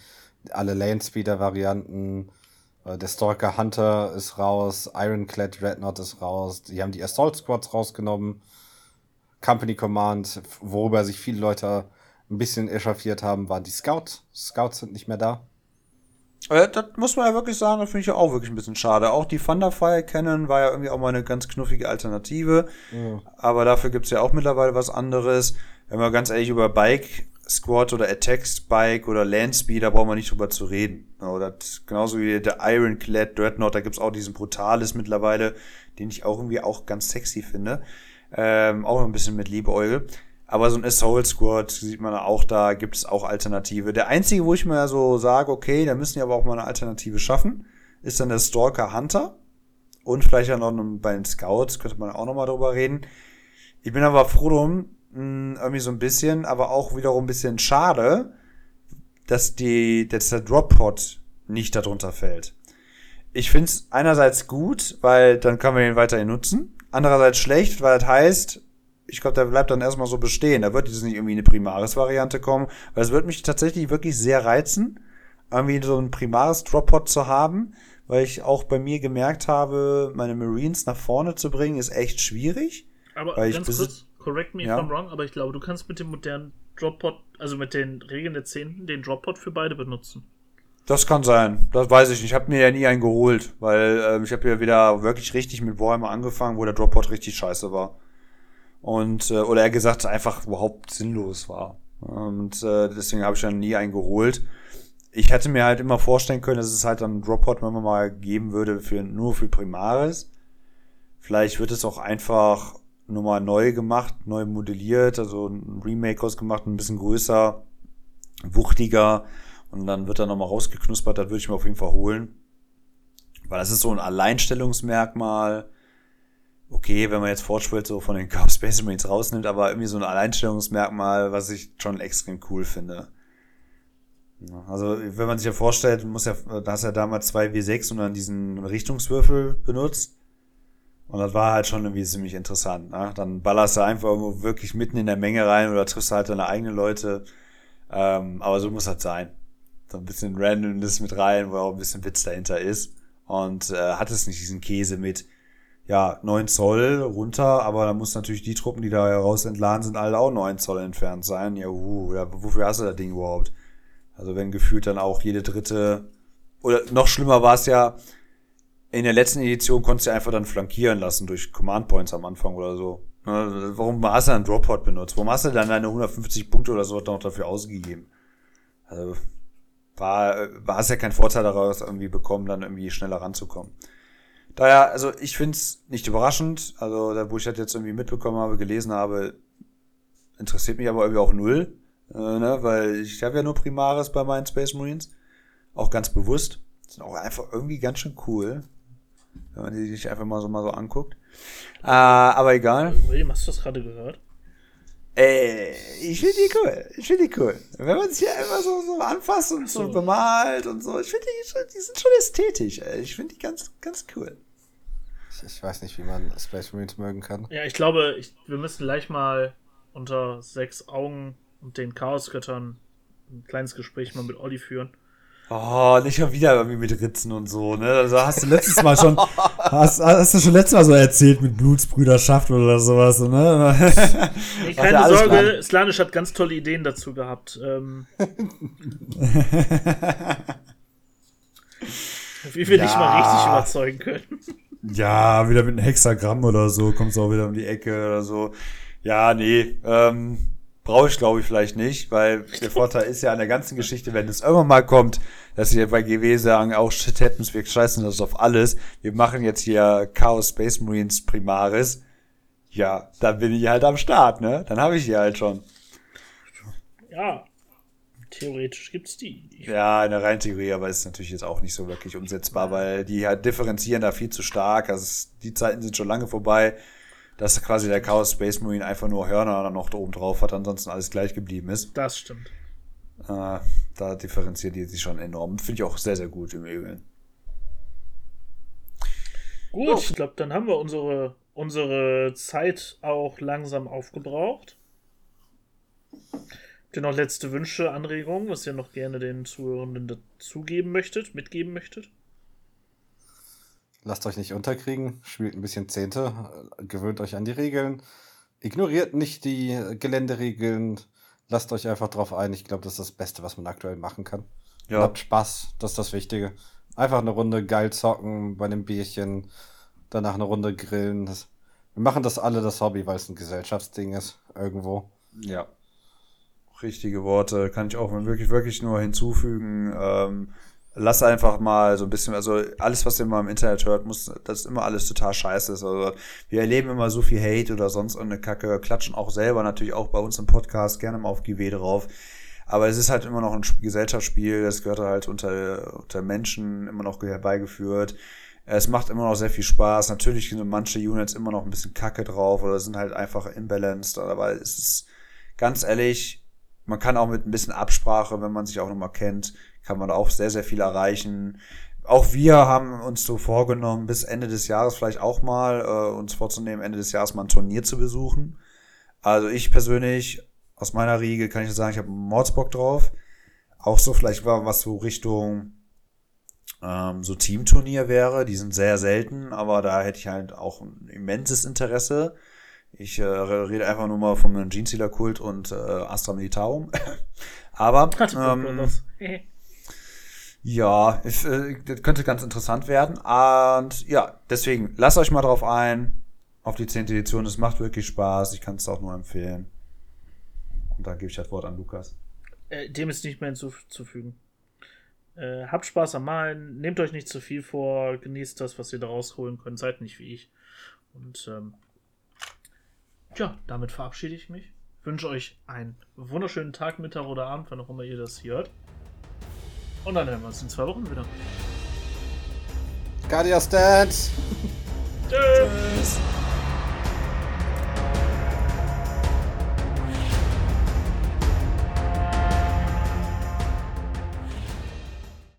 alle Lane-Speeder-Varianten, äh, der Stalker Hunter ist raus, Ironclad Dreadnought ist raus, die haben die Assault Squads rausgenommen, Company Command, worüber sich viele Leute ein bisschen echauffiert haben, waren die Scouts. Scouts sind nicht mehr da. Äh, das muss man ja wirklich sagen, das finde ich ja auch wirklich ein bisschen schade. Auch die Thunderfire Cannon war ja irgendwie auch mal eine ganz knuffige Alternative. Aber dafür gibt's ja auch mittlerweile was anderes. Wenn wir ganz ehrlich über Bike Squad oder Attacks Bike oder Landspeed, da brauchen wir nicht drüber zu reden. Oder das, genauso wie der Ironclad Dreadnought, da gibt's auch diesen Brutalis mittlerweile, den ich auch irgendwie auch ganz sexy finde. Ähm, auch ein bisschen mit Liebäugel. Aber so ein Assault Squad sieht man auch da, gibt es auch Alternative. Der einzige, wo ich mir so sage, okay, da müssen die aber auch mal eine Alternative schaffen, ist dann der Stalker Hunter. Und vielleicht ja noch bei den Scouts, könnte man auch noch mal drüber reden. Ich bin aber froh drum, mh, irgendwie so ein bisschen, aber auch wiederum ein bisschen schade, dass die, dass der Drop-Pod nicht darunter fällt. Ich finde es einerseits gut, weil dann kann man ihn weiterhin nutzen. Andererseits schlecht, weil das heißt, ich glaube, der bleibt dann erstmal so bestehen. Da wird jetzt nicht irgendwie eine Primaris-Variante kommen, weil es wird mich tatsächlich wirklich sehr reizen, irgendwie so ein Primaris-Drop-Pod zu haben, weil ich auch bei mir gemerkt habe, meine Marines nach vorne zu bringen, ist echt schwierig. Aber ganz kurz, correct me Ja. if I'm wrong, aber ich glaube, du kannst mit dem modernen Droppod, also mit den Regeln der Zehnten, den Droppod für beide benutzen. Das kann sein. Das weiß ich nicht. Ich habe mir ja nie einen geholt, weil ähm, ich habe ja wieder wirklich richtig mit Warhammer angefangen, wo der Droppod richtig scheiße war. Und, äh, oder er gesagt, einfach überhaupt sinnlos war. Und äh, deswegen habe ich dann nie einen geholt. Ich hätte mir halt immer vorstellen können, dass es halt dann Droppod wenn man mal geben würde für nur für Primaris. Vielleicht wird es auch einfach nur mal neu gemacht, neu modelliert, also ein Remake ausgemacht, ein bisschen größer, wuchtiger und dann wird er nochmal rausgeknuspert, das würde ich mir auf jeden Fall holen. Weil das ist so ein Alleinstellungsmerkmal. Okay, wenn man jetzt Forge so von den Chaos Space Marines rausnimmt, aber irgendwie so ein Alleinstellungsmerkmal, was ich schon extrem cool finde. Also, wenn man sich ja vorstellt, muss ja, da hast ja damals zwei W6 und dann diesen Richtungswürfel benutzt. Und das war halt schon irgendwie ziemlich interessant. Ne? Dann ballerst du einfach irgendwo wirklich mitten in der Menge rein oder triffst halt deine eigenen Leute. Ähm, aber so muss das sein. So ein bisschen Randomness mit rein, wo auch ein bisschen Witz dahinter ist. Und äh, hat es nicht diesen Käse mit, ja, 9 Zoll runter, aber da muss natürlich die Truppen, die da raus entladen sind, alle auch 9 Zoll entfernt sein. Ja, uh, wofür hast du das Ding überhaupt? Also wenn gefühlt dann auch jede dritte, oder noch schlimmer war es ja, in der letzten Edition konntest du einfach dann flankieren lassen durch Command Points am Anfang oder so. Ne, Warum hast du dann Droppod benutzt? Warum hast du dann deine 150 Punkte oder so noch dafür ausgegeben? Also, war, war es ja kein Vorteil daraus irgendwie bekommen, dann irgendwie schneller ranzukommen. Daher, also ich find's nicht überraschend, also da, wo ich das jetzt irgendwie mitbekommen habe, gelesen habe, interessiert mich aber irgendwie auch null, äh, ne, weil ich habe ja nur Primaris bei meinen Space Marines, auch ganz bewusst, sind auch einfach irgendwie ganz schön cool, wenn man die sich einfach mal so mal so anguckt. Äh, aber egal. William, hast du das gerade gehört? Ey, ich finde die cool. Ich finde die cool. Wenn man sich hier einfach so, so anfasst und so. so. bemalt und so, ich finde die, die sind schon ästhetisch. Ey. Ich finde die ganz, ganz cool. Ich, weiß nicht, wie man Space Marines mögen kann. Ja, ich glaube, ich, wir müssen gleich mal unter sechs Augen und den Chaosgöttern ein kleines Gespräch mal mit Olli führen. Oh, nicht schon wieder irgendwie mit Ritzen und so, ne? Also hast du letztes Mal schon, hast, hast du schon letztes Mal so erzählt mit Blutsbrüderschaft oder sowas, ne? Nee, keine Sorge, dran. Slanisch hat ganz tolle Ideen dazu gehabt. Ähm, wie wir dich Ja. mal richtig überzeugen können. Ja, wieder mit einem Hexagramm oder so, kommst du auch wieder um die Ecke oder so. Ja, nee, ähm, brauche ich glaube ich vielleicht nicht, weil der Vorteil ist ja an der ganzen Geschichte, wenn es irgendwann mal kommt, dass sie bei GW sagen, auch shit happens, wir scheißen das auf alles. Wir machen jetzt hier Chaos Space Marines Primaris. Ja, dann bin ich halt am Start, ne? Dann habe ich die halt schon. Ja, theoretisch gibt's die. Ich, Ja, in der reinen Theorie, aber ist natürlich jetzt auch nicht so wirklich umsetzbar, weil die halt differenzieren da viel zu stark. Also es, die Zeiten sind schon lange vorbei, dass quasi der Chaos Space Marine einfach nur Hörner noch da oben drauf hat, ansonsten alles gleich geblieben ist. Das stimmt. Äh, da differenziert die sich schon enorm. Finde ich auch sehr, sehr gut im Übrigen. Gut, ich glaube, dann haben wir unsere, unsere Zeit auch langsam aufgebraucht. Ihr noch letzte Wünsche, Anregungen, was ihr noch gerne den Zuhörenden dazugeben möchtet, mitgeben möchtet? Lasst euch nicht unterkriegen, spielt ein bisschen Zehnte, gewöhnt euch an die Regeln, ignoriert nicht die Geländeregeln, lasst euch einfach drauf ein. Ich glaube, das ist das Beste, was man aktuell machen kann. Ja. Habt Spaß, das ist das Wichtige. Einfach eine Runde geil zocken bei einem Bierchen, danach eine Runde grillen. Das, wir machen das alle das Hobby, weil es ein Gesellschaftsding ist, irgendwo. Ja. Richtige Worte kann ich auch wirklich, wirklich nur hinzufügen. Ähm, lass einfach mal so ein bisschen, also alles, was ihr mal im Internet hört, muss, das ist immer alles total scheiße ist. Also wir erleben immer so viel Hate oder sonst irgendeine Kacke, klatschen auch selber natürlich auch bei uns im Podcast gerne mal auf GW drauf. Aber es ist halt immer noch ein Sp- Gesellschaftsspiel, das gehört halt unter, unter Menschen immer noch herbeigeführt. Es macht immer noch sehr viel Spaß. Natürlich sind manche Units immer noch ein bisschen kacke drauf oder sind halt einfach imbalanced, aber es ist ganz ehrlich, man kann auch mit ein bisschen Absprache, wenn man sich auch nochmal kennt, kann man auch sehr, sehr viel erreichen. Auch wir haben uns so vorgenommen, bis Ende des Jahres vielleicht auch mal äh, uns vorzunehmen, Ende des Jahres mal ein Turnier zu besuchen. Also ich persönlich, aus meiner Riege kann ich sagen, ich habe Mordsbock drauf. Auch so vielleicht war was so Richtung ähm, so Teamturnier wäre. Die sind sehr selten, aber da hätte ich halt auch ein immenses Interesse. Ich äh, rede einfach nur mal vom Gene Stealer Kult und äh, Astra Militarum. aber ähm, ja, ich, äh, das könnte ganz interessant werden. Und ja, deswegen lasst euch mal drauf ein auf die 10. Edition. Es macht wirklich Spaß. Ich kann es auch nur empfehlen. Und dann gebe ich das Wort an Lukas. Äh, dem ist nicht mehr hinzuzufügen. Äh, habt Spaß am Malen, nehmt euch nicht zu viel vor, genießt das, was ihr da rausholen könnt, seid nicht wie ich. Und ähm, ja, damit verabschiede ich mich. Wünsche euch einen wunderschönen Tag, Mittag oder Abend, wann auch immer ihr das hört. Und dann hören wir uns in zwei Wochen wieder. Guardia Stance! Tschüss!